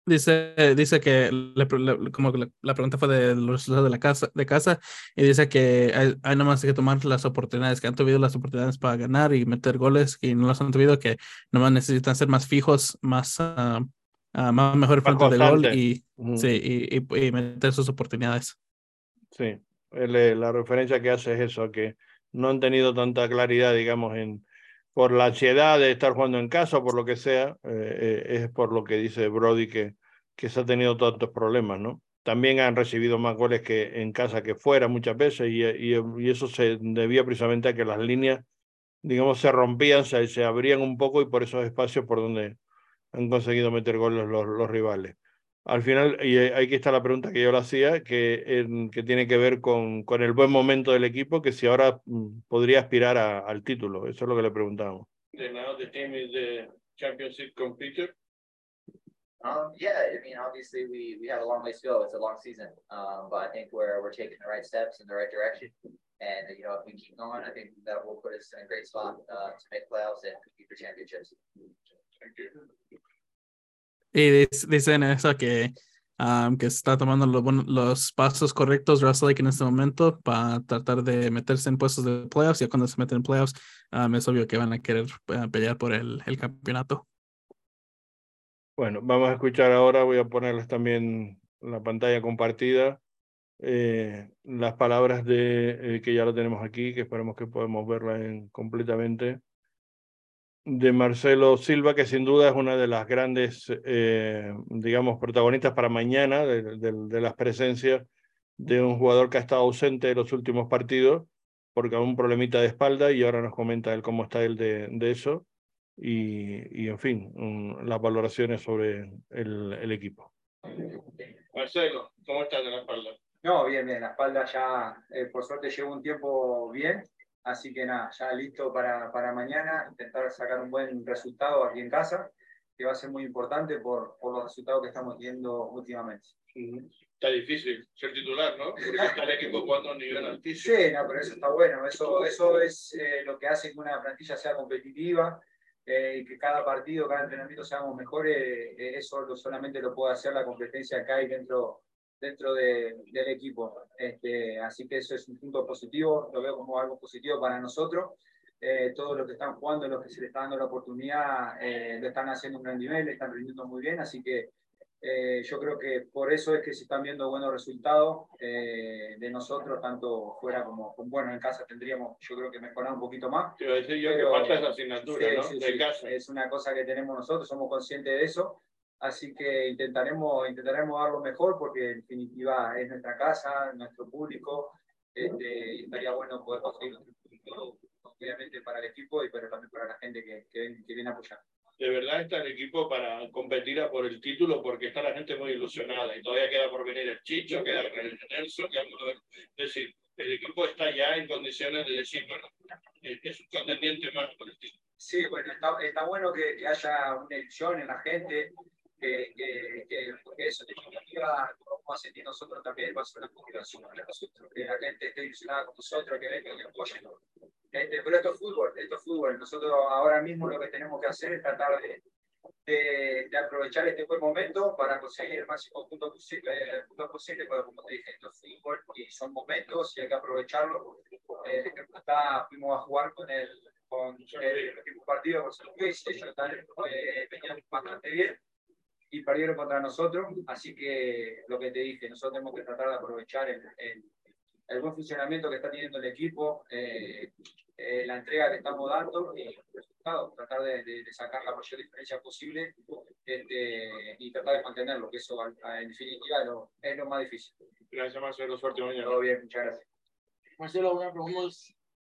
Uh. Uh. Dice, dice, que le pre- le- como la, la pregunta fue de los resultados de la casa, de casa y dice que hay, hay nomás que tomar las oportunidades, que han tenido las oportunidades para ganar y meter goles y no las han tenido, que nomás necesitan ser más fijos, más, ah, más mejor frente de gol y, sí, y, y- y meter sus oportunidades. Sí, eh, la referencia que hace es eso, que no han tenido tanta claridad, digamos, en por la ansiedad de estar jugando en casa o por lo que sea, eh, eh, es por lo que dice Brody que, que se ha tenido tantos problemas, ¿no? También han recibido más goles que en casa que fuera muchas veces y, y, eso se debía precisamente a que las líneas, digamos, se rompían, se, se abrían un poco y por esos espacios por donde, han conseguido meter goles los rivales. Al final, y aquí está la pregunta que yo le hacía, que, en, que tiene que ver con, con el buen momento del equipo, que si ahora mm, podría aspirar a, al título. Eso es lo que le preguntamos. now the team is the championship competitor. Um, yeah, I mean, obviously we, we have a long ways to go. It's a long season. Um, but I think we're, we're taking the right steps in the right direction. And, you know, if we keep going, I think that will put us in a great spot uh, to make playoffs and compete for championships. Thank you. Y dicen eso que, um, que está tomando los, los pasos correctos Russell Lake en este momento para tratar de meterse en puestos de playoffs. Ya cuando se meten en playoffs, um, es obvio que van a querer uh, pelear por el, el campeonato. Bueno, vamos a escuchar ahora, voy a ponerles también la pantalla compartida eh, las palabras de eh, que ya lo tenemos aquí, que esperemos que podamos verla en, completamente, de Marcelo Silva, que sin duda es una de las grandes, eh, digamos, protagonistas para mañana, de, de, de, las presencias de un jugador que ha estado ausente en los últimos partidos, porque un problemita de espalda, y ahora nos comenta él cómo está él de, de eso y, y en fin, las valoraciones sobre el, el, equipo. Marcelo, ¿cómo estás de la espalda? No, bien, bien, la espalda ya, eh, por suerte llevo un tiempo bien, así que nada, ya listo para, para mañana, intentar sacar un buen resultado aquí en casa, que va a ser muy importante por, por los resultados que estamos teniendo últimamente. Está difícil ser titular, ¿no? Porque está el equipo jugando a un nivel altísimo. Sí, no, pero eso está bueno, eso, eso es eh, lo que hace que una plantilla sea competitiva, eh, y que cada partido, cada entrenamiento seamos mejores, eh, eso solamente lo puede hacer la competencia que hay dentro, dentro de, del equipo. Este, así que eso es un punto positivo, lo veo como algo positivo para nosotros. Eh, todos los que están jugando, los que se les está dando la oportunidad, eh, lo están haciendo a un gran nivel, están rindiendo muy bien, así que eh, yo creo que por eso es que se están viendo buenos resultados eh, de nosotros, tanto fuera como, bueno, en casa tendríamos, yo creo que mejorar un poquito más. Te iba a decir yo pero, que falta esa asignatura, sí, ¿no? Sí, sí, casa. Es una cosa que tenemos nosotros, somos conscientes de eso, así que intentaremos, intentaremos dar lo mejor porque en definitiva es nuestra casa, nuestro público, este, y estaría bueno poder conseguir un público, obviamente para el equipo y pero también para la gente que, que, que viene a apoyar de verdad está el equipo para competir por el título porque está la gente muy ilusionada y todavía queda por venir el Chicho, queda por venir el Nelson, queda por. Es decir, el equipo está ya en condiciones de decir, bueno, es un contendiente más por el título. Sí, bueno, está, está bueno que, que, haya una ilusión en la gente, que, que, que porque eso, de definitiva, vamos a sentir nosotros también, va a ser una motivación para nosotros, que la gente esté ilusionada con nosotros, que venga y apoyen. Este, pero esto es fútbol, esto es fútbol. Nosotros ahora mismo lo que tenemos que hacer es tratar de, de, de aprovechar este buen momento para conseguir el máximo punto posible, el punto posible porque como te dije, esto es fútbol y son momentos y hay que aprovecharlo. Eh, está, fuimos a jugar con el, con el último partido con San Luis, ellos eh, venían bastante bien y perdieron contra nosotros, así que lo que te dije, nosotros tenemos que tratar de aprovechar el, el, el buen funcionamiento que está teniendo el equipo, eh, eh, la entrega que estamos dando y el resultado, tratar de, de, de sacar la mayor diferencia posible este, y tratar de mantenerlo, que eso en definitiva lo, es lo más difícil. Gracias Marcelo, suerte mañana. Todo bien, muchas gracias. Marcelo, una pregunta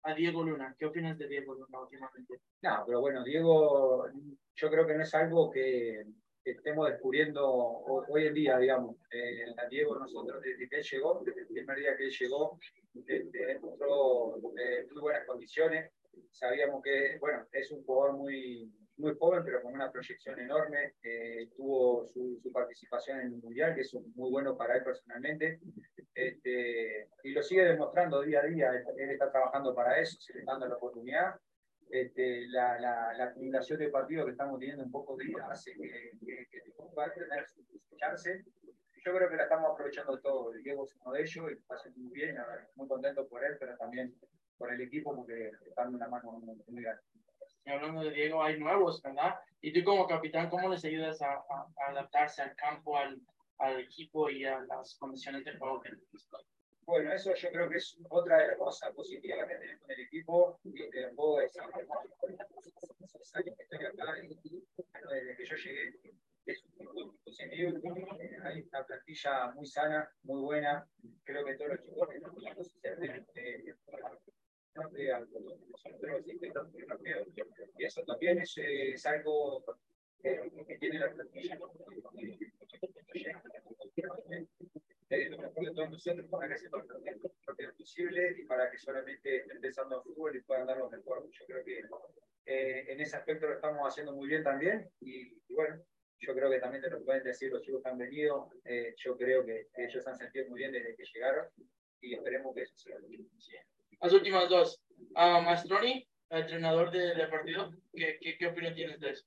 a Diego Luna. ¿Qué opinas de Diego Luna últimamente? No, pero bueno, Diego, yo creo que no es algo que, que estemos descubriendo hoy en día, digamos. Eh, a Diego nosotros desde que él llegó, desde el primer día que él llegó, demostró eh, muy buenas condiciones. Sabíamos que, bueno, es un jugador muy, muy joven, pero con una proyección enorme. Eh, tuvo su, su, participación en el Mundial, que es muy bueno para él personalmente. Este, y lo sigue demostrando día a día. Él, él está trabajando para eso, se le está dando la oportunidad. Este, la, la, la, acumulación de partidos que estamos teniendo en pocos días hace que, que, que tener su chance. Yo creo que la estamos aprovechando todo. Diego es uno de ellos y está haciendo muy bien. Muy contento por él, pero también por el equipo porque está dando una mano muy, grande. Hablando de Diego, hay nuevos, ¿verdad? Y tú como capitán, ¿cómo les ayudas a, a, a adaptarse al campo, al, al, equipo y a las condiciones de juego que bueno, eso yo creo que es otra de las cosas positivas que tenemos en el equipo y te lo puedo decir. años que estoy acá, desde que yo llegué, es un positivo. Hay una plantilla muy sana, muy buena. Creo que todos los chicos y eso también es, es algo que tiene la plantilla. Eh, lo mejor de todos nosotros para que se lo mejor posible y para que solamente estén pensando en fútbol y puedan dar lo mejor. Yo creo que eh, en ese aspecto lo estamos haciendo muy bien también y, y bueno, yo creo que también te lo pueden decir los chicos que han venido. Eh, yo creo que, que ellos han sentido muy bien desde que llegaron y esperemos que eso siga. Las últimas dos. A Mastroni, entrenador del de partido, ¿qué, qué, ¿qué, opinión tienes de eso?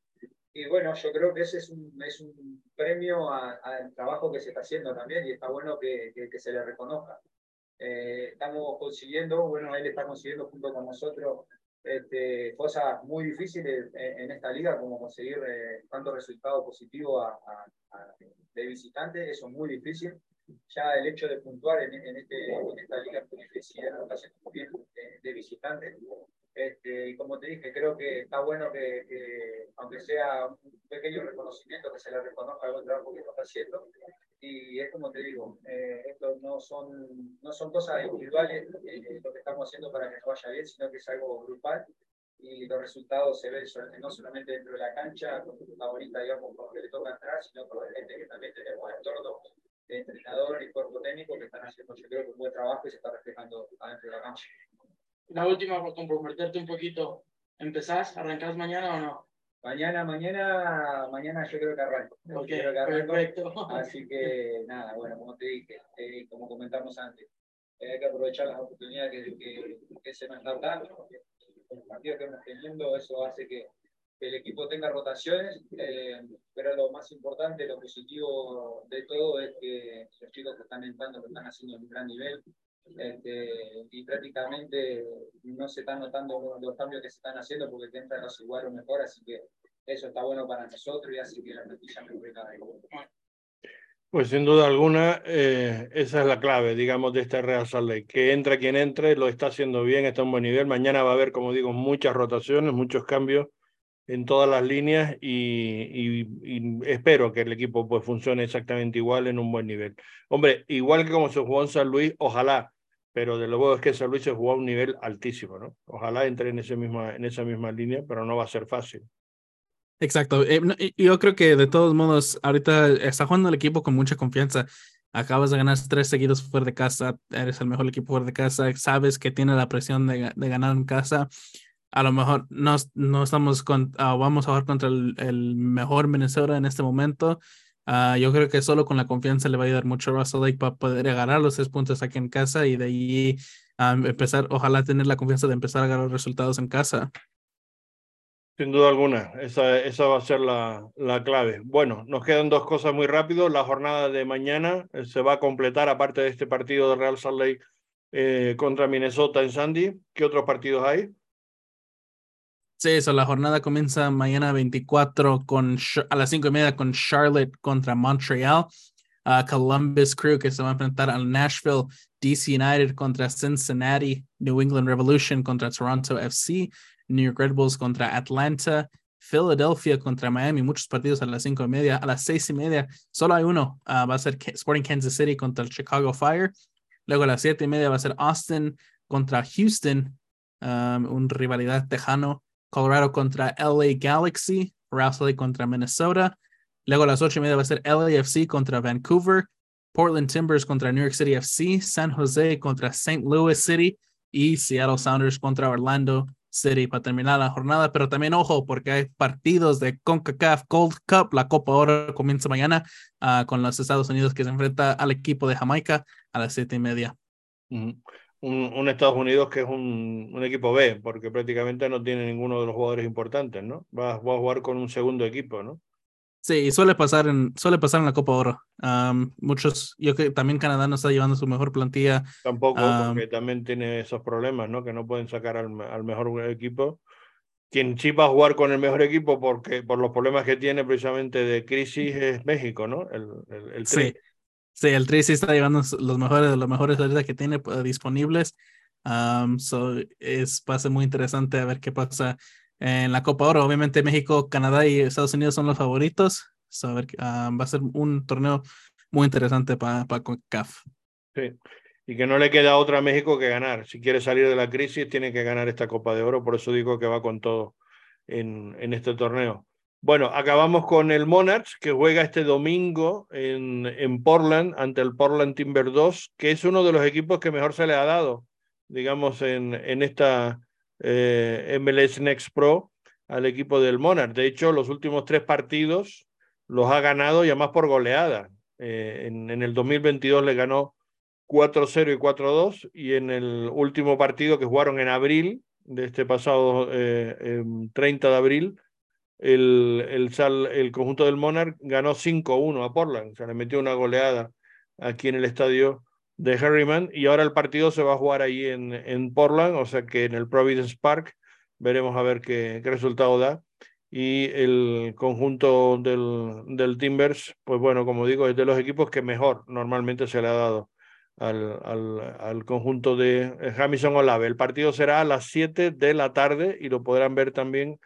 Y bueno, yo creo que ese es un, es un premio al trabajo que se está haciendo también y está bueno que, que, que se le reconozca. Eh, estamos consiguiendo, bueno, él está consiguiendo junto con nosotros este, cosas muy difíciles en, en, esta liga, como conseguir eh, tanto resultado positivo a, a, a, de visitante, eso es muy difícil ya el hecho de puntuar en, en, este, en esta liga universidad está haciendo muy bien de, de visitante. Este, y como te dije, creo que está bueno que, que, aunque sea un pequeño reconocimiento, que se le reconozca buen trabajo que está haciendo. Y es como te digo, eh, esto no son, no son cosas individuales eh, lo que estamos haciendo para que nos vaya bien, sino que es algo grupal y los resultados se ven no solamente dentro de la cancha, con la bonita, digamos, con que le toca entrar, sino con la gente que también tenemos en torno de entrenador y cuerpo técnico que están haciendo, yo creo un buen trabajo y se está reflejando adentro de la cancha. La última, por comprometerte un poquito, ¿empezás? ¿Arrancás mañana o no? Mañana, mañana, mañana yo creo que arranco. Ok, creo que arranco. perfecto. Así que nada, bueno, como te dije, eh, como comentamos antes, eh, hay que aprovechar las oportunidades que, que, que se nos están dando. Los partidos que hemos teniendo, eso hace que, que el equipo tenga rotaciones, eh, pero lo más importante, lo positivo de todo es que los chicos que están entrando lo están haciendo en un gran nivel este, y prácticamente no se están notando los cambios que se están haciendo porque que entran los igual o mejor, así que eso está bueno para nosotros y hace que la plantilla mejore cada. Pues sin duda alguna, eh, esa es la clave, digamos, de este Real Salt. Que entre quien entre, lo está haciendo bien, está un buen nivel. Mañana va a haber, como digo, muchas rotaciones, muchos cambios en todas las líneas y, y, y, espero que el equipo pues funcione exactamente igual en un buen nivel. Hombre, igual que como se jugó en San Luis, ojalá, pero de luego es que San Luis se jugó a un nivel altísimo, ¿no? Ojalá entre en, ese misma, en esa misma línea, pero no va a ser fácil. Exacto. Eh, yo creo que de todos modos, ahorita está jugando el equipo con mucha confianza. Acabas de ganar tres seguidos fuera de casa, eres el mejor equipo fuera de casa, sabes que tiene la presión de, ganar en casa a lo mejor no, no estamos uh, vamos a jugar contra el, el, mejor Minnesota en este momento. Uh, yo creo que solo con la confianza le va a ayudar mucho a Russell Lake para poder agarrar los tres puntos aquí en casa y de ahí um, empezar, ojalá tener la confianza de empezar a agarrar resultados en casa. Sin duda alguna, esa, esa va a ser la, la clave. Bueno, nos quedan dos cosas muy rápido. La jornada de mañana eh, se va a completar, aparte de este partido de Real Salt Lake eh, contra Minnesota en Sandy. ¿Qué otros partidos hay? Sí, eso, la jornada comienza mañana 24 con, a las 5 y media con Charlotte contra Montreal. Uh, Columbus Crew que se va a enfrentar al Nashville, DC United contra Cincinnati, New England Revolution contra Toronto FC, New York Red Bulls contra Atlanta, Philadelphia contra Miami, muchos partidos a las 5 y media. A las 6 y media solo hay uno, uh, va a ser Sporting Kansas City contra el Chicago Fire. Luego a las 7 y media va a ser Austin contra Houston, um, un rivalidad tejano. Colorado contra LA Galaxy, Rouse contra Minnesota. Luego a las ocho y media va a ser LAFC contra Vancouver, Portland Timbers contra New York City FC, San Jose contra St. Louis City y Seattle Sounders contra Orlando City para terminar la jornada. Pero también ojo, porque hay partidos de CONCACAF Gold Cup. La Copa Oro comienza mañana uh, con los Estados Unidos que se enfrenta al equipo de Jamaica a las siete y media. Un, un, Estados Unidos que es un, un, equipo B, porque prácticamente no tiene ninguno de los jugadores importantes, ¿no? Va, a jugar con un segundo equipo, ¿no? Sí, suele pasar en, suele pasar en la Copa Oro. Um, muchos, yo que también Canadá no está llevando su mejor plantilla. Tampoco, um, porque también tiene esos problemas, ¿no? Que no pueden sacar al, al mejor equipo. Quien sí va a jugar con el mejor equipo porque por los problemas que tiene precisamente de crisis es México, ¿no? El, el, el sí. Sí, el Tri sí está llevando los mejores de los mejores ahorita que tiene uh, disponibles. Um, so es, va a ser muy interesante a ver qué pasa en la Copa Oro. Obviamente México, Canadá y Estados Unidos son los favoritos. So, a ver, um, va a ser un torneo muy interesante para pa CAF. Sí, y que no le queda otra a México que ganar. Si quiere salir de la crisis, tiene que ganar esta Copa de Oro. Por eso digo que va con todo en, en este torneo. Bueno, acabamos con el Monarchs, que juega este domingo en, en Portland ante el Portland Timber 2, que es uno de los equipos que mejor se le ha dado, digamos, en, en esta eh, MLS Next Pro al equipo del Monarch. De hecho, los últimos tres partidos los ha ganado ya más por goleada. Eh, en, en, el 2022 le ganó 4-0 y 4-2 y en el último partido que jugaron en abril, de este pasado eh, 30 de abril, el, el, el conjunto del Monarch ganó 5-1 a Portland, se le metió una goleada aquí en el estadio de Harriman y ahora el partido se va a jugar ahí en, en Portland, o sea que en el Providence Park veremos a ver qué, resultado da. Y el conjunto del, del, Timbers, pues bueno, como digo, es de los equipos que mejor normalmente se le ha dado al, al, conjunto de Jamison Olave. El partido será a las 7 de la tarde y lo podrán ver también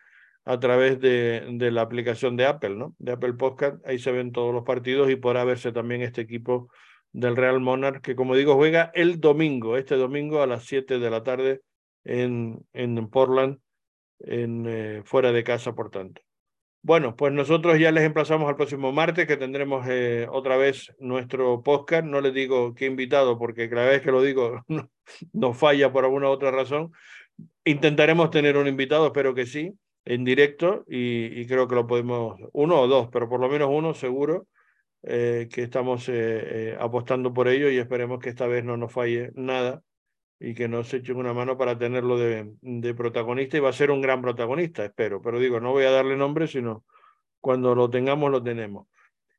a través de, de, la aplicación de Apple, ¿no? De Apple Podcast. Ahí se ven todos los partidos y podrá verse también este equipo del Real Monarch, que como digo, juega el domingo, este domingo a las 7 de la tarde en, en Portland, en, eh, fuera de casa, por tanto. Bueno, pues nosotros ya les emplazamos al próximo martes, que tendremos eh, otra vez nuestro podcast. No les digo qué invitado, porque cada vez que lo digo no, no falla por alguna otra razón. Intentaremos tener un invitado, espero que sí en directo y, creo que lo podemos, uno o dos, pero por lo menos uno seguro, eh, que estamos eh, eh, apostando por ello y esperemos que esta vez no nos falle nada y que nos echen una mano para tenerlo de, de, protagonista y va a ser un gran protagonista, espero, pero digo, no voy a darle nombre, sino cuando lo tengamos, lo tenemos.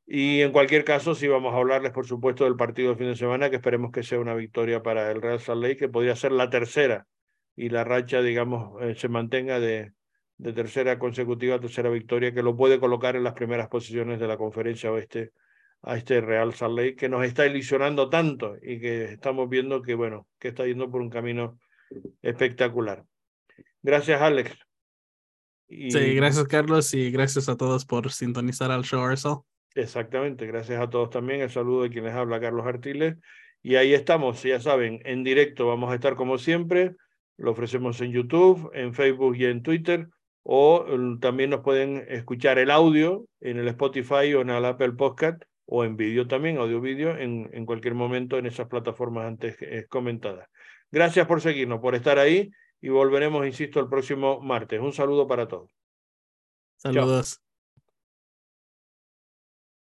Y en cualquier caso, sí vamos a hablarles, por supuesto, del partido de fin de semana, que esperemos que sea una victoria para el Real Salt que podría ser la tercera y la racha, digamos, se mantenga de, de tercera consecutiva, tercera victoria, que lo puede colocar en las primeras posiciones de la conferencia oeste a este Real Salt Lake, que nos está ilusionando tanto y que estamos viendo que, bueno, que está yendo por un camino espectacular. Gracias, Alex. Y... Sí, gracias, Carlos, y gracias a todos por sintonizar al show Arcel. Exactamente, gracias a todos también. El saludo de quien les habla, Carlos Artiles. Y ahí estamos, ya saben, en directo vamos a estar como siempre. Lo ofrecemos en YouTube, en Facebook y en Twitter o también nos pueden escuchar el audio en el Spotify o en el Apple Podcast o en vídeo también, audio-vídeo, en, en cualquier momento en esas plataformas antes eh, comentadas. Gracias por seguirnos, por estar ahí y volveremos, insisto, el próximo martes. Un saludo para todos. Saludos.